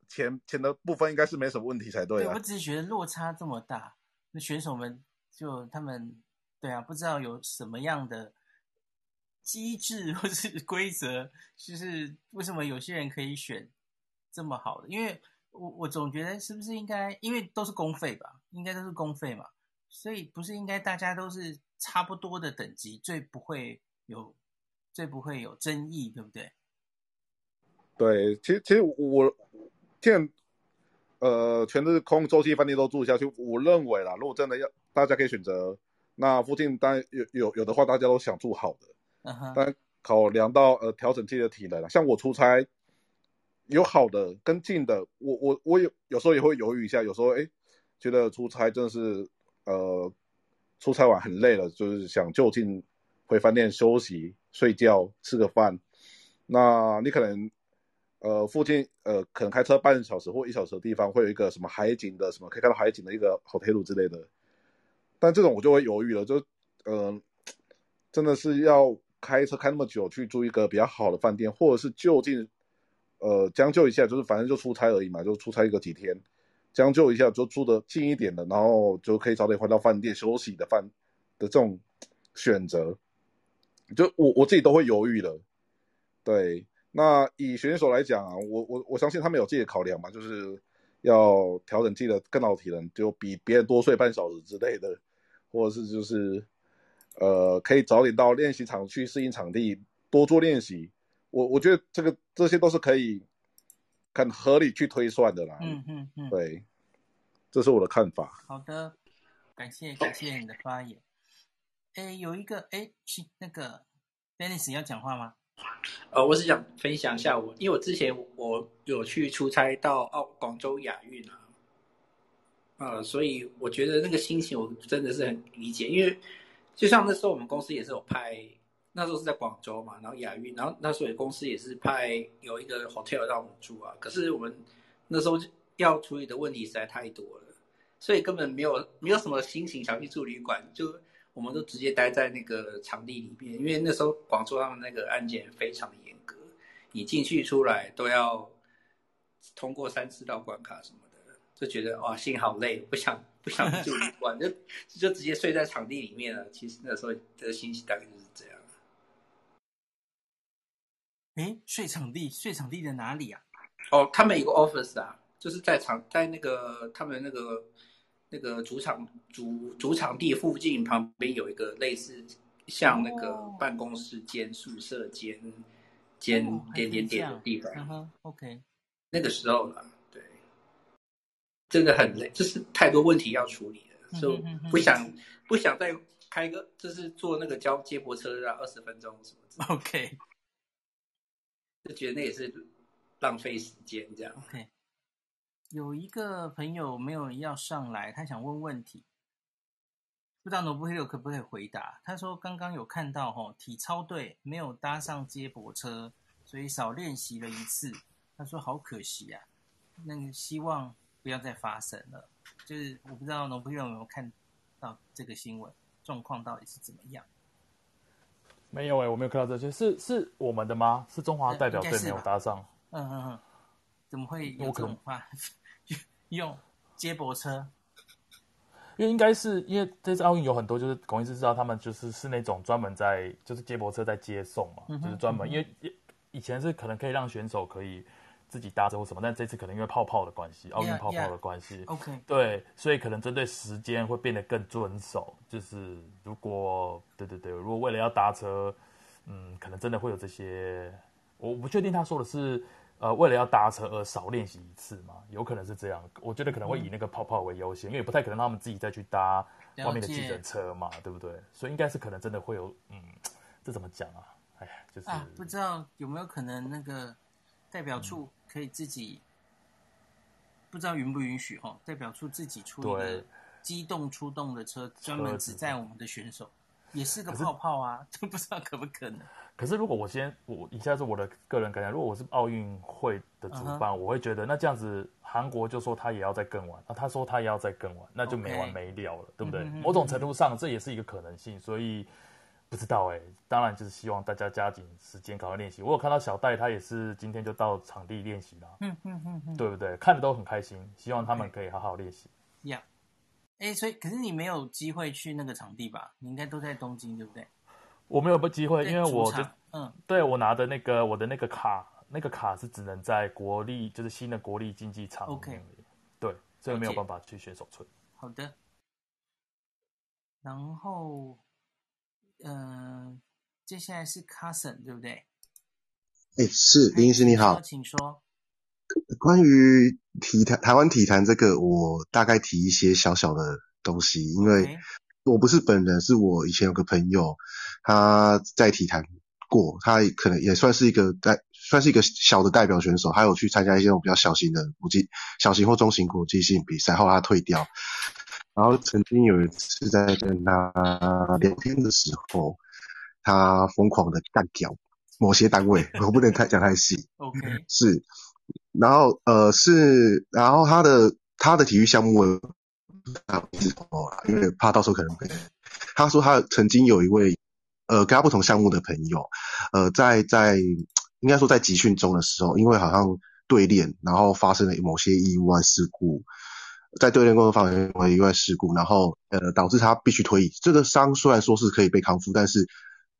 钱钱的部分应该是没什么问题才对啊。对，我只是觉得落差这么大，那选手们就他们对啊，不知道有什么样的。机制或是 规则，就是为什么有些人可以选这么好的？因为我我总觉得是不是应该，因为都是公费吧，应该都是公费嘛，所以不是应该大家都是差不多的等级，最不会有最不会有争议，对不对？对，其实其实我见呃全日空洲际饭店都住下去，我认为啦，如果真的要大家可以选择，那附近当然有有有的话，大家都想住好的。但考量到呃调整自己的体能，像我出差有好的跟近的，我我我有有时候也会犹豫一下，有时候哎觉得出差真的是呃出差完很累了，就是想就近回饭店休息睡觉吃个饭。那你可能呃附近呃可能开车半小时或一小时的地方会有一个什么海景的什么可以看到海景的一个 hotel 之类的，但这种我就会犹豫了，就呃真的是要。开车开那么久去住一个比较好的饭店，或者是就近，呃，将就一下，就是反正就出差而已嘛，就出差一个几天，将就一下就住的近一点的，然后就可以早点回到饭店休息的饭的这种选择，就我我自己都会犹豫的。对，那以选手来讲啊，我我我相信他们有自己的考量嘛，就是要调整自己的更好的体能，就比别人多睡半小时之类的，或者是就是。呃，可以早点到练习场去适应场地，多做练习。我我觉得这个这些都是可以很合理去推算的啦。嗯嗯嗯，对，这是我的看法。好的，感谢感谢你的发言。哎，有一个哎，是那个 Dennis 要讲话吗？呃，我是想分享一下我，因为我之前我有去出差到澳广州亚运啊，呃，所以我觉得那个心情我真的是很理解，因为。就像那时候我们公司也是有派，那时候是在广州嘛，然后亚运，然后那时候公司也是派有一个 hotel 让我们住啊。可是我们那时候要处理的问题实在太多了，所以根本没有没有什么心情想去住旅馆，就我们都直接待在那个场地里面，因为那时候广州他们那个安检非常的严格，你进去出来都要通过三四道关卡什么的，就觉得哇，心好累，不想。不想住旅 馆，就就直接睡在场地里面了。其实那时候的心情大概就是这样。哎，睡场地，睡场地在哪里啊？哦，他们有个 office 啊，就是在场在那个他们那个那个主场主主场地附近旁边有一个类似像那个办公室兼宿舍兼兼点点点的地方。，OK。那个时候了。真的很累，就是太多问题要处理了，所以不想不想再开个，就是坐那个交接驳车啊，二十分钟什么的。OK，就觉得那也是浪费时间这样。OK，有一个朋友没有要上来，他想问问题，不知道 Nobuhiro 可不可以回答？他说刚刚有看到哦，体操队没有搭上接驳车，所以少练习了一次。他说好可惜啊，那个希望。不要再发生了，就是我不知道农夫有没有看到这个新闻状况到底是怎么样？没有哎、欸，我没有看到这些，是是我们的吗？是中华代表队没有搭上？嗯嗯嗯，怎么会有这种话？用接驳车？因为应该是因为这次奥运有很多就是公司知道他们就是是那种专门在就是接驳车在接送嘛，嗯、就是专门、嗯、因为以前是可能可以让选手可以。自己搭车或什么，但这次可能因为泡泡的关系，奥运泡泡的关系.对，所以可能针对时间会变得更遵守。就是如果对对对，如果为了要搭车，嗯，可能真的会有这些，我不确定他说的是。呃，为了要搭车而少练习一次嘛，有可能是这样。我觉得可能会以那个泡泡为优先，嗯、因为不太可能让他们自己再去搭外面的计程车嘛，对不对？所以应该是可能真的会有，嗯，这怎么讲啊？哎呀，就是、啊、不知道有没有可能那个代表处可以自己，嗯、不知道允不允许哦？代表处自己出一个机动出动的车，专门只载我们的选手，也是个泡泡啊，都 不知道可不可能。可是，如果我先我以下是我的个人感想，如果我是奥运会的主办，uh huh. 我会觉得那这样子，韩国就说他也要再更完，啊，他说他也要再更完，那就没完没了了.对不对？某种程度上，这也是一个可能性，所以不知道哎、欸。当然就是希望大家加紧时间，赶快练习。我有看到小戴，他也是今天就到场地练习了，嗯嗯嗯嗯，对不对？看的都很开心，希望他们可以好好练习。呀，哎，所以可是你没有机会去那个场地吧？你应该都在东京，对不对？我没有个机会，因为我的，嗯，对我拿的那个我的那个卡，那个卡是只能在国立，就是新的国立竞技场。OK，对，所以没有办法去选手村。好的。然后，嗯、呃，接下来是 Carson，对不对？哎，是林医师你好，请说。关于体坛台湾体坛这个，我大概提一些小小的东西，因为。我不是本人，是我以前有个朋友，他在体坛过，他可能也算是一个代，算是一个小的代表选手，他有去参加一些那种比较小型的国际、小型或中型国际性比赛，后来他退掉。然后曾经有一次在跟他聊天的时候，他疯狂的干掉某些单位，我不能太讲太细。OK，是，然后呃是，然后他的他的体育项目。他不是哦，因为怕到时候可能会。他说他曾经有一位呃跟他不同项目的朋友，呃在在应该说在集训中的时候，因为好像对练，然后发生了某些意外事故，在对练过程中发生了意外事故，然后呃导致他必须退役。这个伤虽然说是可以被康复，但是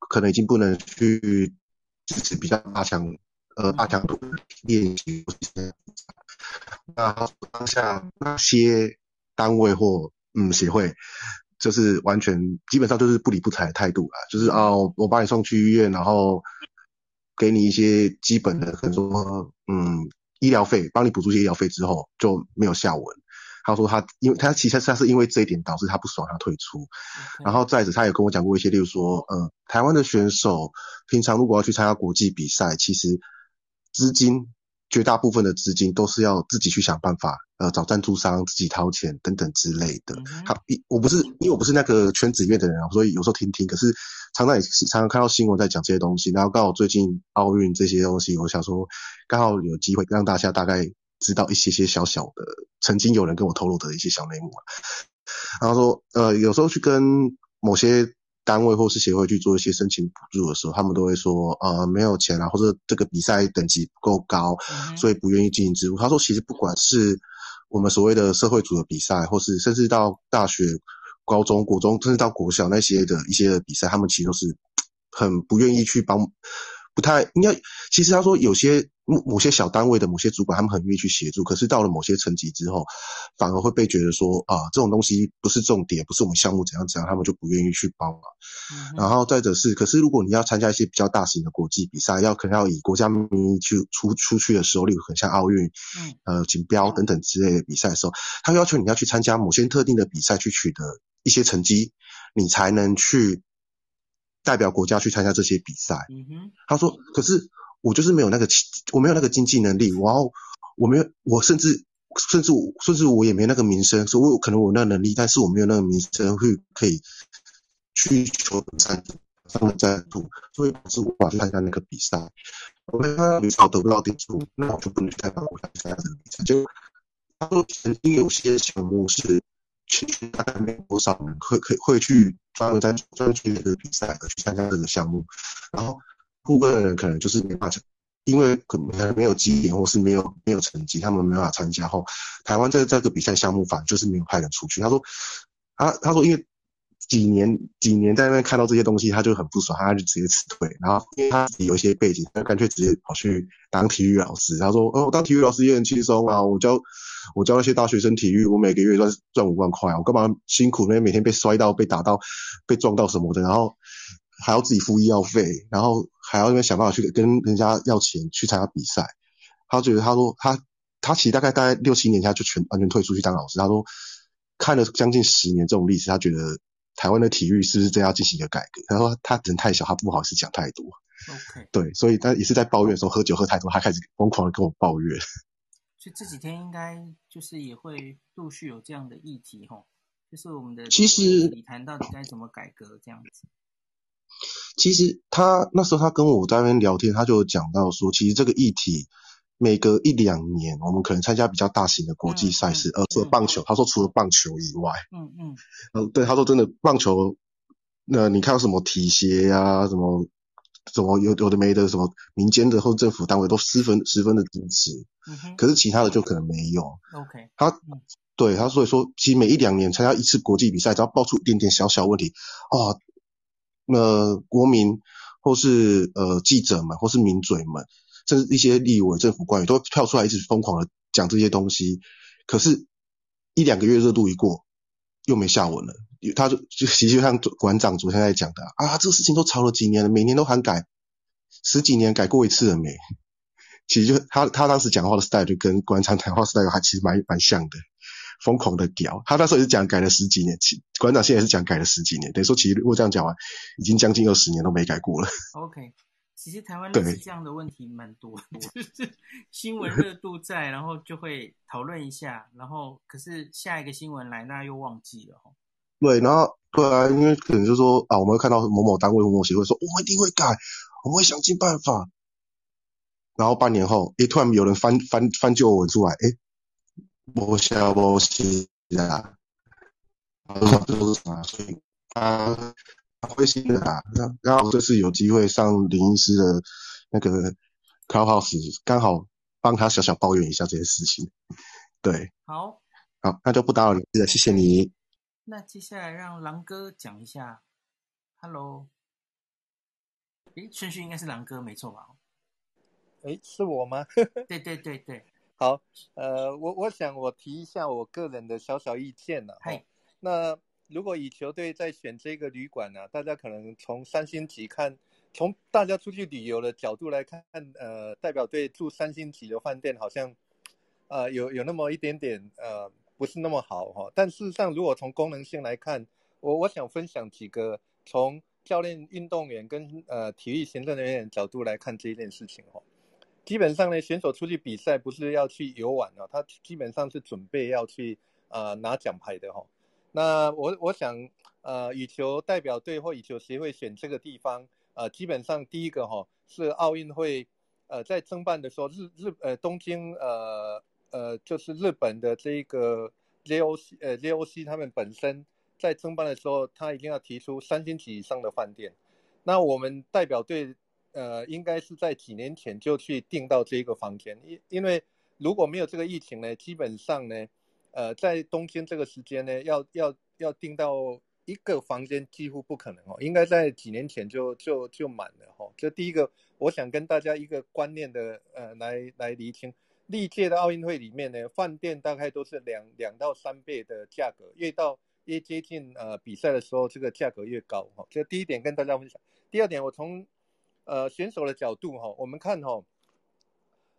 可能已经不能去支持比较大强呃大强度练习。那当下那些。单位或嗯协会，就是完全基本上就是不理不睬的态度啦，就是哦，我把你送去医院，然后给你一些基本的，可能说嗯医疗费，帮你补助一些医疗费之后就没有下文。他说他因为他其实他是因为这一点导致他不爽，他退出。然后再者，他也跟我讲过一些，例如说，嗯，台湾的选手平常如果要去参加国际比赛，其实资金。绝大部分的资金都是要自己去想办法，呃，找赞助商，自己掏钱等等之类的。好、嗯，我不是因为我不是那个圈子里面的人，所以有时候听听。可是常常也常常看到新闻在讲这些东西，然后刚好最近奥运这些东西，我想说刚好有机会让大家大概知道一些些小小的，曾经有人跟我透露的一些小内幕。然后说，呃，有时候去跟某些。单位或是协会去做一些申请补助的时候，他们都会说，呃，没有钱啊，或者这个比赛等级不够高，嗯、所以不愿意进行支付。他说，其实不管是我们所谓的社会组的比赛，或是甚至到大学、高中、国中，甚至到国小那些的一些的比赛，他们其实都是很不愿意去帮，不太应该。其实他说有些。某某些小单位的某些主管，他们很愿意去协助，可是到了某些层级之后，反而会被觉得说啊，这种东西不是重点，不是我们项目怎样怎样，他们就不愿意去帮忙。嗯、然后再者是，可是如果你要参加一些比较大型的国际比赛，要可能要以国家名义去出出去的时候，例如很像奥运、嗯、呃锦标等等之类的比赛的时候，他要求你要去参加某些特定的比赛，去取得一些成绩，你才能去代表国家去参加这些比赛。嗯、哼他说，可是。我就是没有那个，我没有那个经济能力，然后我没有，我甚至甚至我甚至我也没那个名声，所以我可能我有那个能力，但是我没有那个名声会可以去求赞助上的赞助，所以导致无法去参加那个比赛。我跟他比赛得不到点数，那我就不能去代表国家去参加这个比赛。就他说曾经有些项目是其实大概没有多少人会可以会去专门在专去这个比赛而去参加这个项目，然后。部分的人可能就是没办法，因为可能没有基点或是没有没有成绩，他们没法参加。后台湾在这个比赛项目反正就是没有派人出去。他说，他他说因为几年几年在那边看到这些东西，他就很不爽，他就直接辞退。然后因为他自己有一些背景，他干脆直接跑去当体育老师。他说，哦，当体育老师也很轻松啊，我教我教那些大学生体育，我每个月赚赚五万块啊，我干嘛辛苦呢？每天被摔到、被打到、被撞到什么的，然后。还要自己付医药费，然后还要那边想办法去跟人家要钱去参加比赛。他觉得他说他他其实大概大概六七年前就全完全退出去当老师。他说看了将近十年这种历史，他觉得台湾的体育是不是真要进行一个改革？他说他人太小，他不好意思讲太多。OK，对，所以他也是在抱怨说喝酒喝太多，他开始疯狂的跟我抱怨。所以这几天应该就是也会陆续有这样的议题吼，就是我们的其实你谈到底该怎么改革这样子。其实他那时候他跟我在那边聊天，他就讲到说，其实这个议题每隔一两年，我们可能参加比较大型的国际赛事，呃、嗯，除了棒球，他说除了棒球以外，嗯嗯，嗯，对，他说真的棒球，那、呃、你看到什么体协呀，什么。什么有有的没的，什么民间的或政府单位都十分十分的支持，可是其他的就可能没有。OK，他、嗯、对他所以说，其实每一两年参加一次国际比赛，只要爆出一点点小小问题，啊，那、呃、国民或是呃记者们或是名嘴们，甚至一些立委、政府官员都跳出来一直疯狂的讲这些东西，可是，一两个月热度一过，又没下文了。他就就其实就像馆长昨天在讲的啊，这个事情都吵了几年了，每年都喊改，十几年改过一次了没？其实就他他当时讲话的 style 就跟馆长谈话 style 还其实蛮蛮像的，疯狂的屌。他那时候也是讲改了十几年，其馆长现在也是讲改了十几年，等于说其实如果这样讲完，已经将近二十年都没改过了。OK。其实台湾类似这样的问题蛮多的，就是新闻热度在，然后就会讨论一下，然后可是下一个新闻来，那又忘记了。对，然后对啊，因为可能就是说啊，我们会看到某某单位、某某协会说，我们一定会改，我们会想尽办法。然后半年后，诶，突然有人翻翻翻旧闻出来，诶，没消没息啊，然后都是什么？所以啊。灰心的啊，那刚好这次有机会上林医师的那个 Clubhouse，刚好帮他小小抱怨一下这件事情。对，好，好，那就不打扰你了，谢谢你。那接下来让狼哥讲一下，Hello，诶，顺序应该是狼哥没错吧？诶，是我吗？对对对对，好，呃，我我想我提一下我个人的小小意见了。嗨，那。如果以球队在选这个旅馆呢、啊，大家可能从三星级看，从大家出去旅游的角度来看，呃，代表队住三星级的饭店好像，呃，有有那么一点点呃不是那么好哈。但事实上，如果从功能性来看，我我想分享几个从教练、运动员跟呃体育行政人员角度来看这一件事情哈。基本上呢，选手出去比赛不是要去游玩啊，他基本上是准备要去呃拿奖牌的哈。那我我想，呃，羽球代表队或羽球协会选这个地方，呃，基本上第一个哈、哦、是奥运会，呃，在申办的时候，日日呃东京呃呃就是日本的这一个 JOC 呃 JOC 他们本身在申办的时候，他一定要提出三星级以上的饭店。那我们代表队呃应该是在几年前就去订到这一个房间，因因为如果没有这个疫情呢，基本上呢。呃，在东京这个时间呢，要要要订到一个房间几乎不可能哦，应该在几年前就就就满了哈。这第一个，我想跟大家一个观念的呃来来厘清，历届的奥运会里面呢，饭店大概都是两两到三倍的价格，越到越接近呃比赛的时候，这个价格越高哈。这第一点跟大家分享。第二点，我从呃选手的角度哈，我们看哈。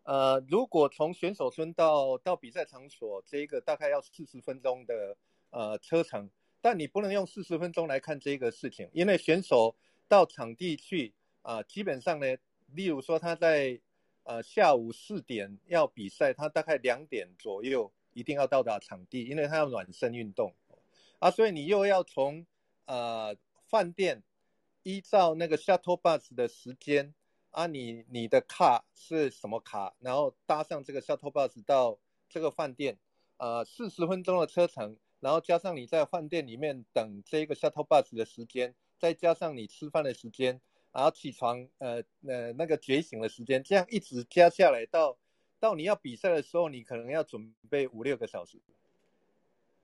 呃，如果从选手村到到比赛场所，这一个大概要四十分钟的呃车程，但你不能用四十分钟来看这个事情，因为选手到场地去啊、呃，基本上呢，例如说他在呃下午四点要比赛，他大概两点左右一定要到达场地，因为他要暖身运动啊，所以你又要从呃饭店依照那个 shuttle bus 的时间。啊你，你的卡是什么卡？然后搭上这个 shuttle bus 到这个饭店，呃，四十分钟的车程，然后加上你在饭店里面等这个 shuttle bus 的时间，再加上你吃饭的时间，然后起床，呃呃那个觉醒的时间，这样一直加下来到到你要比赛的时候，你可能要准备五六个小时。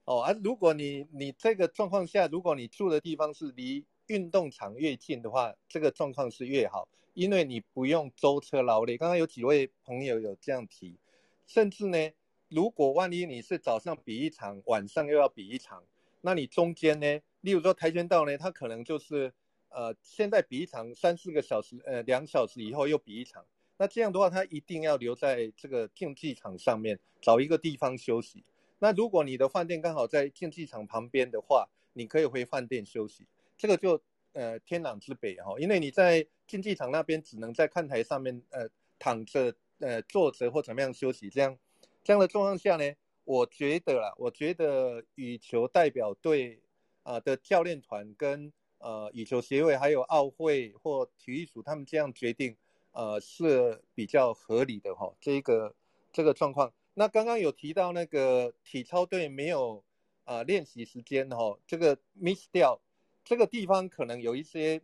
哦，啊，如果你你这个状况下，如果你住的地方是离运动场越近的话，这个状况是越好。因为你不用舟车劳累，刚刚有几位朋友有这样提，甚至呢，如果万一你是早上比一场，晚上又要比一场，那你中间呢，例如说跆拳道呢，它可能就是呃，现在比一场三四个小时，呃，两小时以后又比一场，那这样的话，他一定要留在这个竞技场上面找一个地方休息。那如果你的饭店刚好在竞技场旁边的话，你可以回饭店休息，这个就呃天壤之别哈，因为你在竞技场那边只能在看台上面呃躺着呃坐着或怎么样休息，这样这样的状况下呢，我觉得啦，我觉得羽球代表队啊、的教练团跟呃羽球协会还有奥会或体育署他们这样决定呃是比较合理的哈，这个这个状况。那刚刚有提到那个体操队没有。啊，练习时间哈，这个 miss 掉，这个地方可能有一些，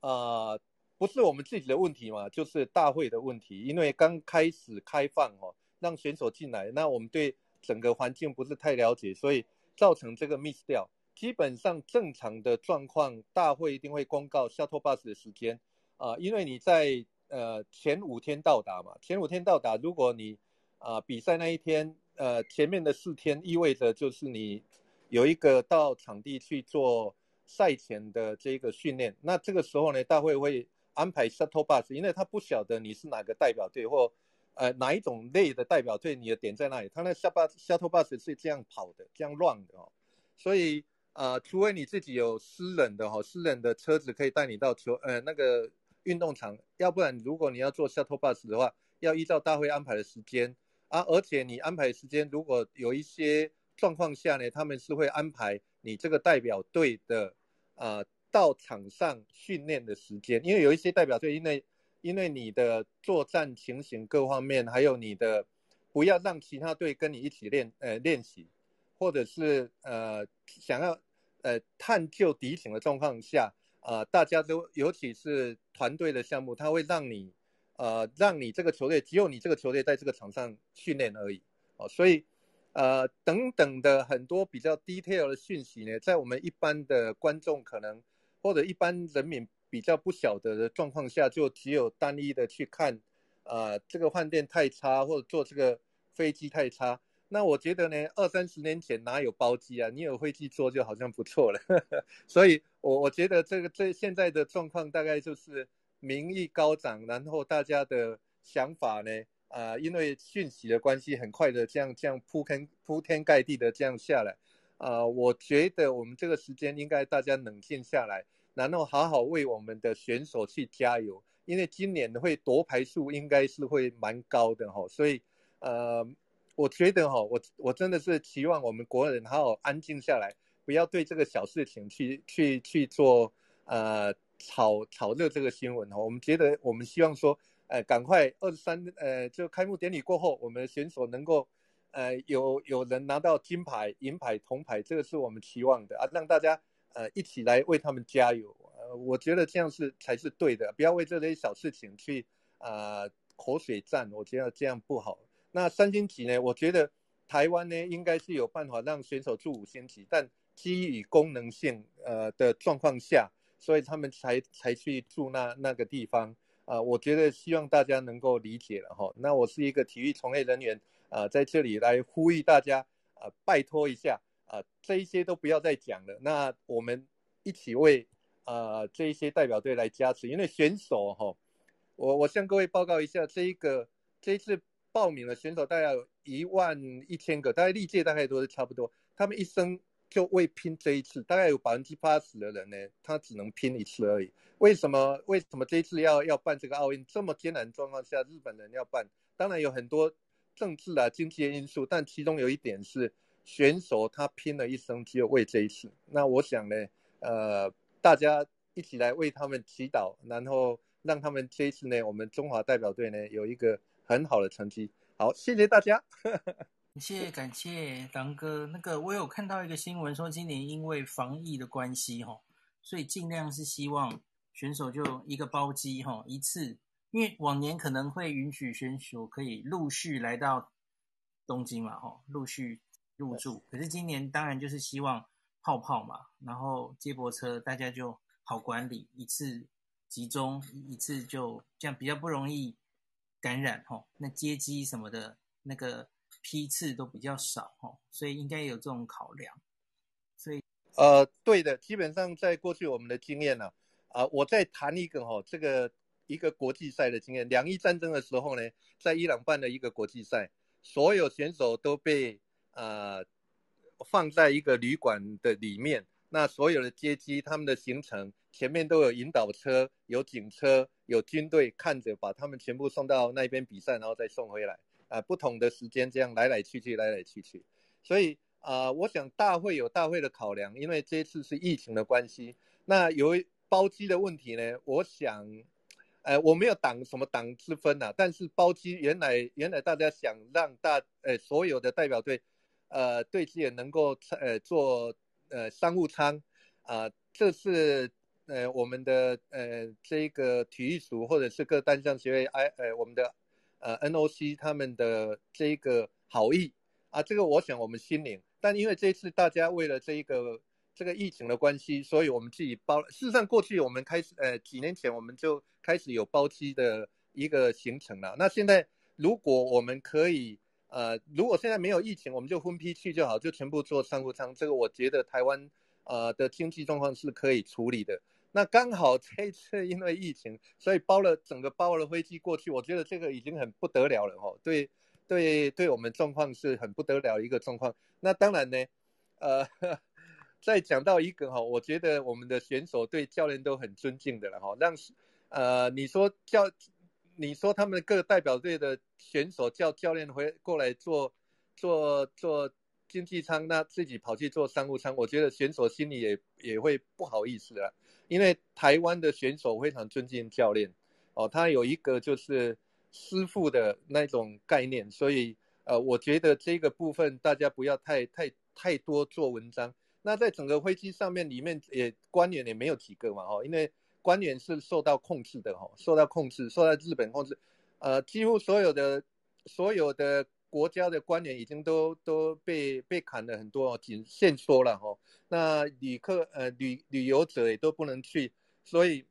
啊，不是我们自己的问题嘛，就是大会的问题。因为刚开始开放哦，让选手进来，那我们对整个环境不是太了解，所以造成这个 miss 掉。基本上正常的状况，大会一定会公告 shuttle bus 的时间啊，因为你在呃前五天到达嘛，前五天到达，如果你啊比赛那一天。呃，前面的四天意味着就是你有一个到场地去做赛前的这个训练。那这个时候呢，大会会安排 shuttle bus，因为他不晓得你是哪个代表队或呃哪一种类的代表队，你的点在哪里。他那 shuttle shuttle bus 是这样跑的，这样乱的哦。所以呃，除非你自己有私人的哈，私人的车子可以带你到球呃那个运动场，要不然如果你要坐 shuttle bus 的话，要依照大会安排的时间。啊，而且你安排时间，如果有一些状况下呢，他们是会安排你这个代表队的、呃、到场上训练的时间，因为有一些代表队，因为因为你的作战情形各方面，还有你的不要让其他队跟你一起练呃练习，或者是呃想要呃探究敌情的状况下、呃，大家都尤其是团队的项目，他会让你。呃，让你这个球队只有你这个球队在这个场上训练而已，哦，所以，呃，等等的很多比较 detail 的讯息呢，在我们一般的观众可能或者一般人民比较不晓得的状况下，就只有单一的去看，呃，这个饭店太差或者坐这个飞机太差。那我觉得呢，二三十年前哪有包机啊？你有飞机坐就好像不错了。所以我我觉得这个这现在的状况大概就是。民意高涨，然后大家的想法呢？啊、呃，因为讯息的关系，很快的这样这样铺天铺天盖地的这样下来，啊、呃，我觉得我们这个时间应该大家冷静下来，然后好好为我们的选手去加油，因为今年会夺牌数应该是会蛮高的哈，所以呃，我觉得哈，我我真的是期望我们国人好好安静下来，不要对这个小事情去去去做呃。炒炒热这个新闻哈，我们觉得我们希望说，呃，赶快二十三，呃，就开幕典礼过后，我们的选手能够，呃，有有人拿到金牌、银牌、铜牌，这个是我们期望的啊，让大家呃一起来为他们加油。呃，我觉得这样是才是对的，不要为这些小事情去啊、口水战，我觉得这样不好。那三星级呢？我觉得台湾呢应该是有办法让选手住五星级，但基于功能性呃的状况下。所以他们才才去住那那个地方啊、我觉得希望大家能够理解了哈。那我是一个体育从业人员啊、在这里来呼吁大家啊、拜托一下啊、这一些都不要再讲了。那我们一起为啊、这一些代表队来加持，因为选手哈，我我向各位报告一下，这一个这一次报名的选手大概有一万一千个，大概历届大概都是差不多，他们一生。就为拼这一次，大概有百分之八十的人呢，他只能拼一次而已。为什么？为什么这一次要要办这个奥运？这么艰难状况下，日本人要办，当然有很多政治啊、经济的因素，但其中有一点是选手他拼了一生，只有为这一次。那我想呢，呃，大家一起来为他们祈祷，然后让他们这一次呢，我们中华代表队呢有一个很好的成绩。好，谢谢大家。感谢感谢当哥，那个我有看到一个新闻说，今年因为防疫的关系哈，所以尽量是希望选手就一个包机哈一次，因为往年可能会允许选手可以陆续来到东京嘛哈，陆续入住，可是今年当然就是希望泡泡嘛，然后接驳车大家就好管理，一次集中一次就这样比较不容易感染哈，那接机什么的那个。批次都比较少，所以应该有这种考量。所以，呃，对的，基本上在过去我们的经验呢、啊，啊、我再谈一个哈、哦，这个一个国际赛的经验，两伊战争的时候呢，在伊朗办的一个国际赛，所有选手都被呃放在一个旅馆的里面，那所有的接机，他们的行程前面都有引导车，有警车，有军队看着，把他们全部送到那边比赛，然后再送回来，呃，不同的时间这样来来去去，来来去去，所以。啊、呃，我想大会有大会的考量，因为这次是疫情的关系。那由于包机的问题呢，我想，呃，我没有党什么党之分呐、啊，但是包机原来原来大家想让大呃所有的代表队，呃对接能够呃做呃商务舱，啊、呃，这是呃我们的呃这个体育组或者是各单项协会 I 呃我们的呃 NOC 他们的这一个好意啊，这个我想我们心领。但因为这次大家为了这一个这个疫情的关系，所以我们自己包。事实上，过去我们开始，呃，几年前我们就开始有包机的一个行程了。那现在如果我们可以，呃，如果现在没有疫情，我们就分批去就好，就全部做商务舱。这个我觉得台湾呃的经济状况是可以处理的。那刚好这一次因为疫情，所以包了整个包了飞机过去，我觉得这个已经很不得了了哈。对。对，对我们状况是很不得了一个状况。那当然呢，呃，再讲到一个哈，我觉得我们的选手对教练都很尊敬的了哈。让呃，你说教，你说他们各代表队的选手叫教练回过来坐坐坐经济舱，那自己跑去坐商务舱，我觉得选手心里也也会不好意思啊。因为台湾的选手非常尊敬教练哦，他有一个就是。师傅的那种概念，所以呃，我觉得这个部分大家不要太太太多做文章。那在整个飞机上面里面也官员也没有几个嘛哦，因为官员是受到控制的哦，受到控制，受到日本控制。呃，几乎所有的所有的国家的官员已经都都被被砍了很多，仅限说了哈。那旅客呃旅旅游者也都不能去，所以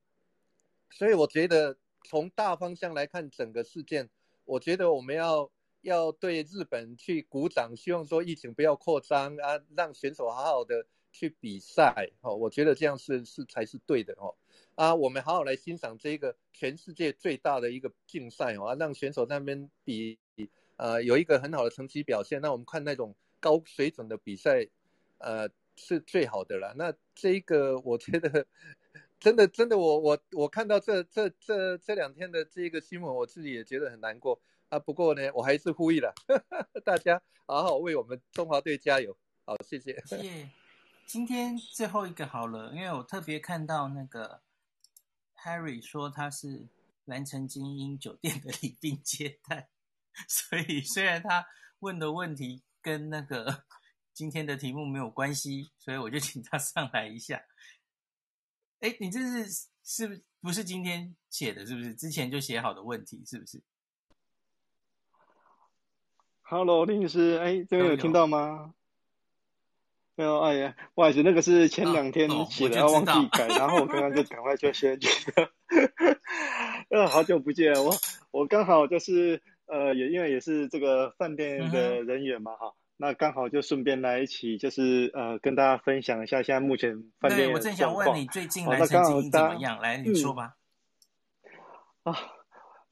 所以我觉得。从大方向来看整个事件，我觉得我们要要对日本去鼓掌，希望说疫情不要扩张啊，让选手好好的去比赛哦。我觉得这样是是才是对的哦。啊，我们好好来欣赏这个全世界最大的一个竞赛哦，让选手那边比，呃，有一个很好的成绩表现。那我们看那种高水准的比赛，呃，是最好的了。那这一个我觉得。真的，真的，我我我看到这这这这两天的这个新闻，我自己也觉得很难过啊。不过呢，我还是呼吁了呵呵 大家好好为我们中华队加油。好，谢谢。谢谢。今天最后一个好了，因为我特别看到那个 Harry 说他是蓝城精英酒店的礼宾接待，所以虽然他问的问题跟那个今天的题目没有关系，所以我就请他上来一下。哎，你这是是不不是今天写的？是不是之前就写好的问题？是不是？Hello，林律师，哎，这边有听到吗？没有，哎呀，不好意思，那个是前两天写的，忘记改，然后我刚刚就赶快就写去了。呃，好久不见，我我刚好就是呃，也因为也是这个饭店的人员嘛，哈、嗯。那刚好就顺便来一起，就是呃，跟大家分享一下现在目前饭店的状况。对，我正想问你最近兰城经营怎么样？来，你说吧。啊，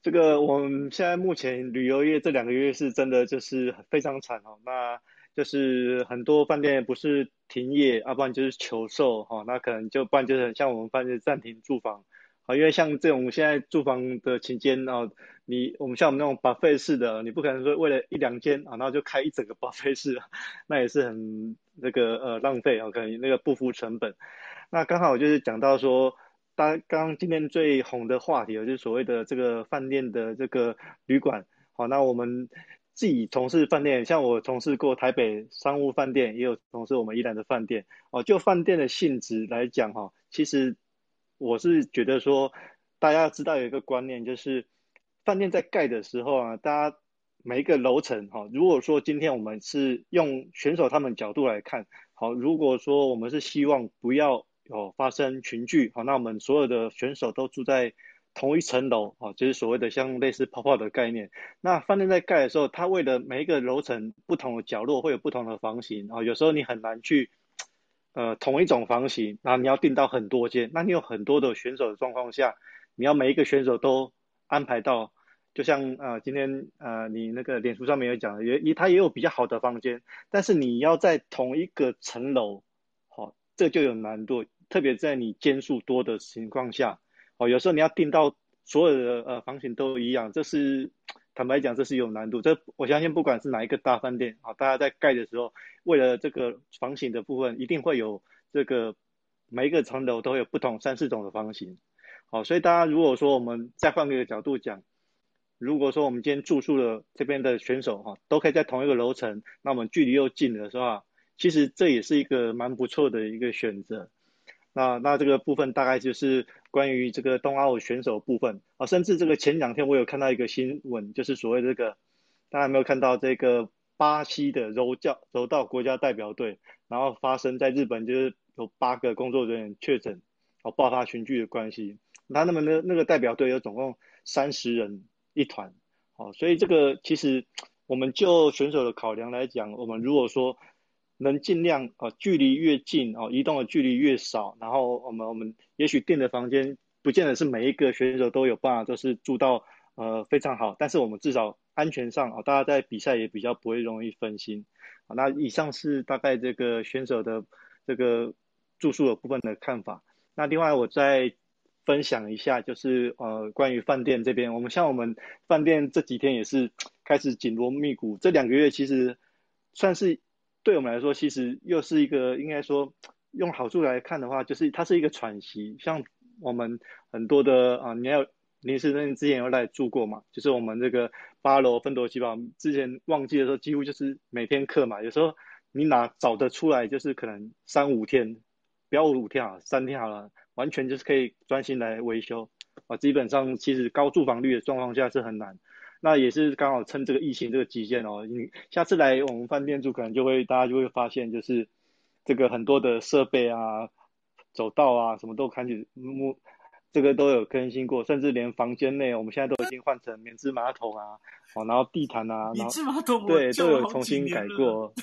这个我们现在目前旅游业这两个月是真的就是非常惨哦。那就是很多饭店不是停业，要、啊、不然就是求售哈、哦。那可能就不然就是很像我们饭店暂停住房。啊，因为像这种现在住房的期间啊，你我们像我们那种包费式的，你不可能说为了一两间啊，然后就开一整个 包费式，那也是很那个呃浪费啊，可能那个不敷成本。那刚好就是讲到说，当刚今天最红的话题就是所谓的这个饭店的这个旅馆。好，那我们自己从事饭店，像我从事过台北商务饭店，也有从事我们宜兰的饭店。哦，就饭店的性质来讲哈，其实。我是觉得说，大家知道有一个观念，就是饭店在盖的时候啊，大家每一个楼层哈，如果说今天我们是用选手他们角度来看，好，如果说我们是希望不要有发生群聚，好，那我们所有的选手都住在同一层楼，啊，就是所谓的像类似泡泡的概念。那饭店在盖的时候，它为了每一个楼层不同的角落会有不同的房型，啊，有时候你很难去。呃同一种房型，然后你要订到很多间，那你有很多的选手的状况下，你要每一个选手都安排到，就像呃今天呃你那个脸书上面有讲，也也他也有比较好的房间，但是你要在同一个层楼，好、这就有难度，特别在你间数多的情况下，哦，有时候你要订到所有的呃房型都一样，这是。坦白讲，这是有难度。这我相信，不管是哪一个大饭店啊，大家在盖的时候，为了这个房型的部分，一定会有这个每一个层楼都会有不同三四种的房型。好，所以大家如果说我们再换个角度讲，如果说我们今天住宿的这边的选手哈，都可以在同一个楼层，那我们距离又近的话，其实这也是一个蛮不错的一个选择。那那这个部分大概就是关于这个冬奥选手部分啊，甚至这个前两天我有看到一个新闻，就是所谓这个大家有没有看到这个巴西的柔教柔道国家代表队，然后发生在日本就是有八个工作人员确诊，哦爆发群聚的关系，他那么那那个代表队有总共三十人一团，哦，所以这个其实我们就选手的考量来讲，我们如果说。能尽量啊，距离越近哦，移动的距离越少，然后我们我们也许订的房间不见得是每一个选手都有办法，都是住到呃非常好，但是我们至少安全上啊，大家在比赛也比较不会容易分心。啊，那以上是大概这个选手的这个住宿的部分的看法。那另外我再分享一下，就是呃关于饭店这边，我们像我们饭店这几天也是开始紧锣密鼓，这两个月其实算是。对我们来说，其实又是一个应该说用好处来看的话，就是它是一个喘息。像我们很多的啊，你要临时任之前有来住过嘛，就是我们这个八楼分多奇堡，之前旺季的时候几乎就是每天客嘛，有时候你哪找得出来，就是可能三五天，不要五天啊，三天好了，完全就是可以专心来维修啊。基本上其实高住房率的状况下是很难。那也是刚好趁这个疫情这个期间哦，你下次来我们饭店住，可能就会大家就会发现，就是这个很多的设备啊、走道啊，什么都开始木，这个都有更新过，甚至连房间内，我们现在都已经换成棉质马桶啊，哦，然后地毯啊，免治马桶对，都有重新改过。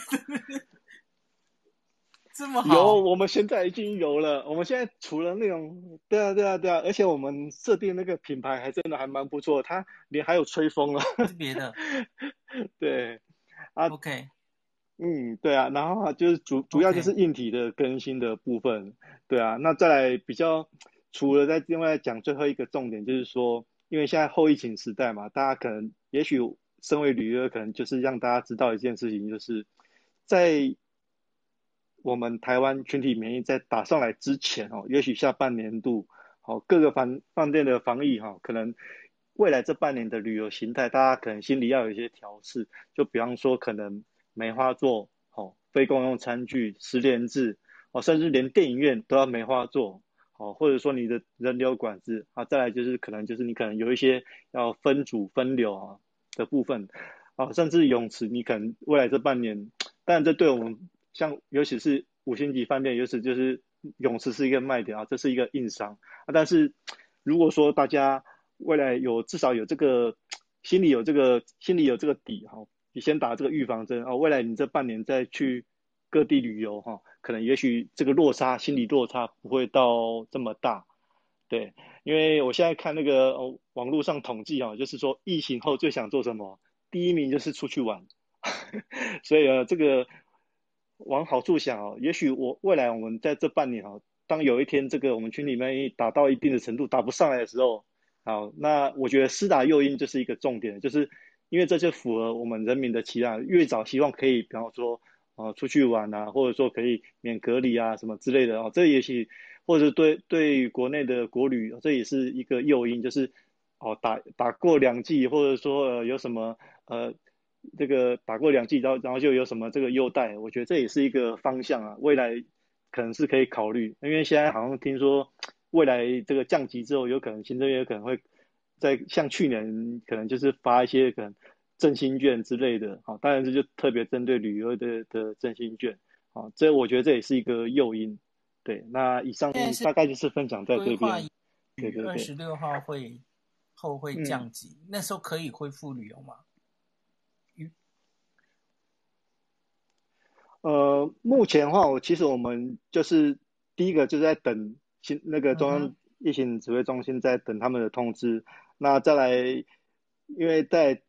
这么好，有，我们现在已经有了。我们现在除了那种，对啊，对啊，对啊，而且我们设定那个品牌还真的还蛮不错，它连还有吹风了。是别的。对。啊。OK。嗯，对啊，然后就是主主要就是硬体的更新的部分。对啊，那再来比较，除了在另外讲最后一个重点，就是说，因为现在后疫情时代嘛，大家可能也许身为旅游，可能就是让大家知道一件事情，就是在。我们台湾群体免疫在打上来之前哦，也许下半年度，好各个饭饭店的防疫哈，可能未来这半年的旅游形态，大家可能心里要有一些调试。就比方说，可能梅花座，哦，非共用餐具，十连制，哦，甚至连电影院都要梅花座，哦，或者说你的人流管制啊，再来就是可能就是你可能有一些要分组分流啊的部分，啊，甚至泳池，你可能未来这半年，但这对我们。像尤其是五星级饭店，尤其就是泳池是一个卖点啊，这是一个硬伤啊。但是如果说大家未来有至少有这个心里有这个心里有这个底哈，你先打这个预防针啊，未来你这半年再去各地旅游哈，可能也许这个落差心理落差不会到这么大。对，因为我现在看那个网络上统计啊，就是说疫情后最想做什么，第一名就是出去玩，所以呃这个。往好处想哦，也许我未来我们在这半年哦，当有一天这个我们群里面打到一定的程度打不上来的时候，好，那我觉得施打诱因就是一个重点，就是因为这就符合我们人民的期待，越早希望可以，比方说呃出去玩啊，或者说可以免隔离啊什么之类的哦，这也许或者对对国内的国旅这也是一个诱因，就是哦打打过两季，或者说呃有什么呃。这个打过两季，然后然后就有什么这个优待，我觉得这也是一个方向啊，未来可能是可以考虑。因为现在好像听说未来这个降级之后，有可能行政院可能会在像去年可能就是发一些可能振兴券之类的，好，当然这就特别针对旅游的的振兴券，啊，这我觉得这也是一个诱因。对，那以上大概就是分享在这边。对对对。二十六号会后会降级，嗯，那时候可以恢复旅游吗？呃，目前的话，我其实我们就是第一个就是在等新那个中央疫情指挥中心在等他们的通知。嗯、那再来，因为在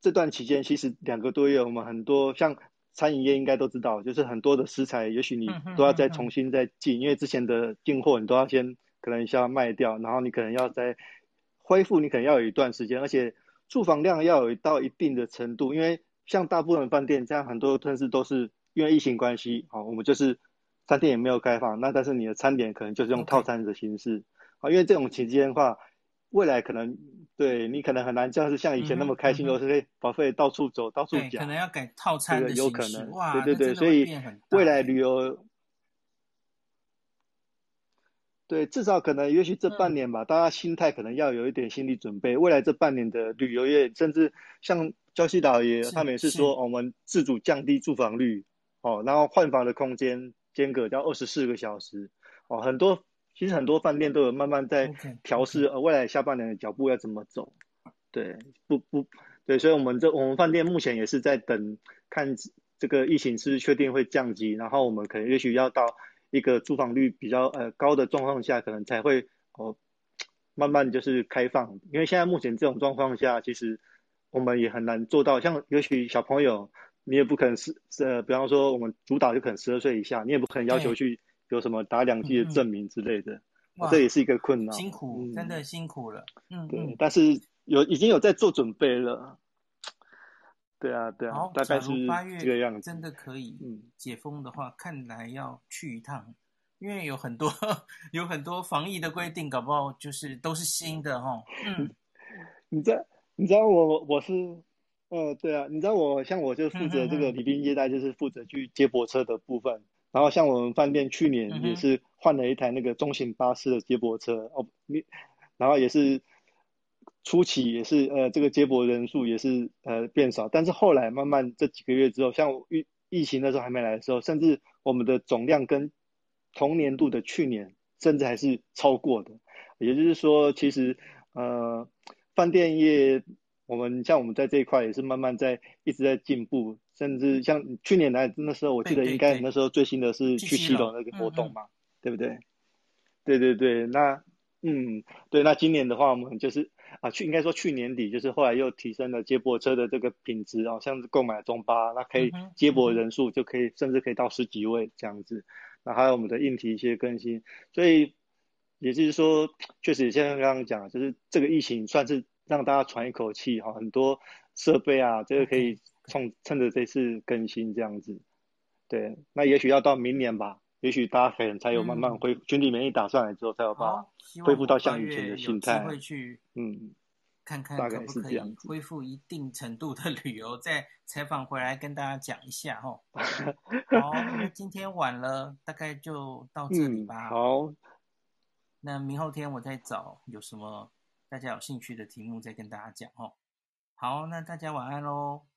这段期间，其实两个多月，我们很多像餐饮业应该都知道，就是很多的食材，也许你都要再重新再进，因为之前的进货你都要先可能先要卖掉，然后你可能要再恢复，你可能要有一段时间，而且住房量要有到一定的程度，因为像大部分饭店这样，很多城市都是因为疫情关系，好，我们就是餐厅也没有开放，那但是你的餐点可能就是用套餐的形式，啊，因为这种期间的话。未来可能对你可能很难，像是像以前那么开心，都是可以保费到处走，到处讲，可能要改套餐的形式，有可能，哇，对对对，所以未来旅游，对，至少可能也许这半年吧，大家心态可能要有一点心理准备。未来这半年的旅游业，甚至像礁溪岛也，他们也是说，我们自主降低住房率，哦，然后换房的空间间隔要二十四个小时，哦，很多。其实很多饭店都有慢慢在调试，呃，未来下半年的脚步要怎么走？对，不不，对，所以我们这我们饭店目前也是在等，看这个疫情是不是确定会降级，然后我们可能也许要到一个住房率比较呃高的状况下，可能才会哦慢慢就是开放。因为现在目前这种状况下，其实我们也很难做到，像也许小朋友，你也不可能是呃，比方说我们主导就可能十二岁以下，你也不可能要求去。有什么打两剂的证明之类的，这也是一个困难。辛苦，嗯、真的辛苦了。嗯，对，但是有已经有在做准备了。对啊，对啊，大概是这个样子。真的可以解封的话，嗯、看来要去一趟，因为有很多有很多防疫的规定，搞不好就是都是新的哈。嗯，你知道你知道我我是，呃，对啊，你知道我像我就负责这个礼宾接待，就是负责去接驳车的部分。嗯然后像我们饭店去年也是换了一台那个中型巴士的接驳车哦，你，然后也是初期也是呃这个接驳人数也是呃变少，但是后来慢慢这几个月之后，像疫疫情的时候还没来的时候，甚至我们的总量跟同年度的去年甚至还是超过的，也就是说其实呃饭店业。我们像我们在这一块也是慢慢在一直在进步，甚至像去年来那时候，我记得应该那时候最新的是去西楼那个活动嘛，对，不对？对对对，那嗯，对，那今年的话，我们就是啊，去应该说去年底就是后来又提升了接驳车的这个品质啊，像是购买中巴，那可以接驳人数就可以甚至可以到十几位这样子，那还有我们的硬体一些更新，所以也就是说，确实像刚刚讲，就是这个疫情算是。让大家喘一口气哈，很多设备啊，这个可以趁趁着这次更新这样子，对，那也许要到明年吧，也许大家可能才有慢慢恢复，群体免疫打上来之后才有办法恢复到像以前的心态，会去嗯，看看可不可以恢复一定程度的旅游，再采访回来跟大家讲一下哈。好，那今天晚了，大概就到这里吧。嗯、好，那明后天我再找有什么。大家有兴趣的题目再跟大家讲哦。好，那大家晚安喽。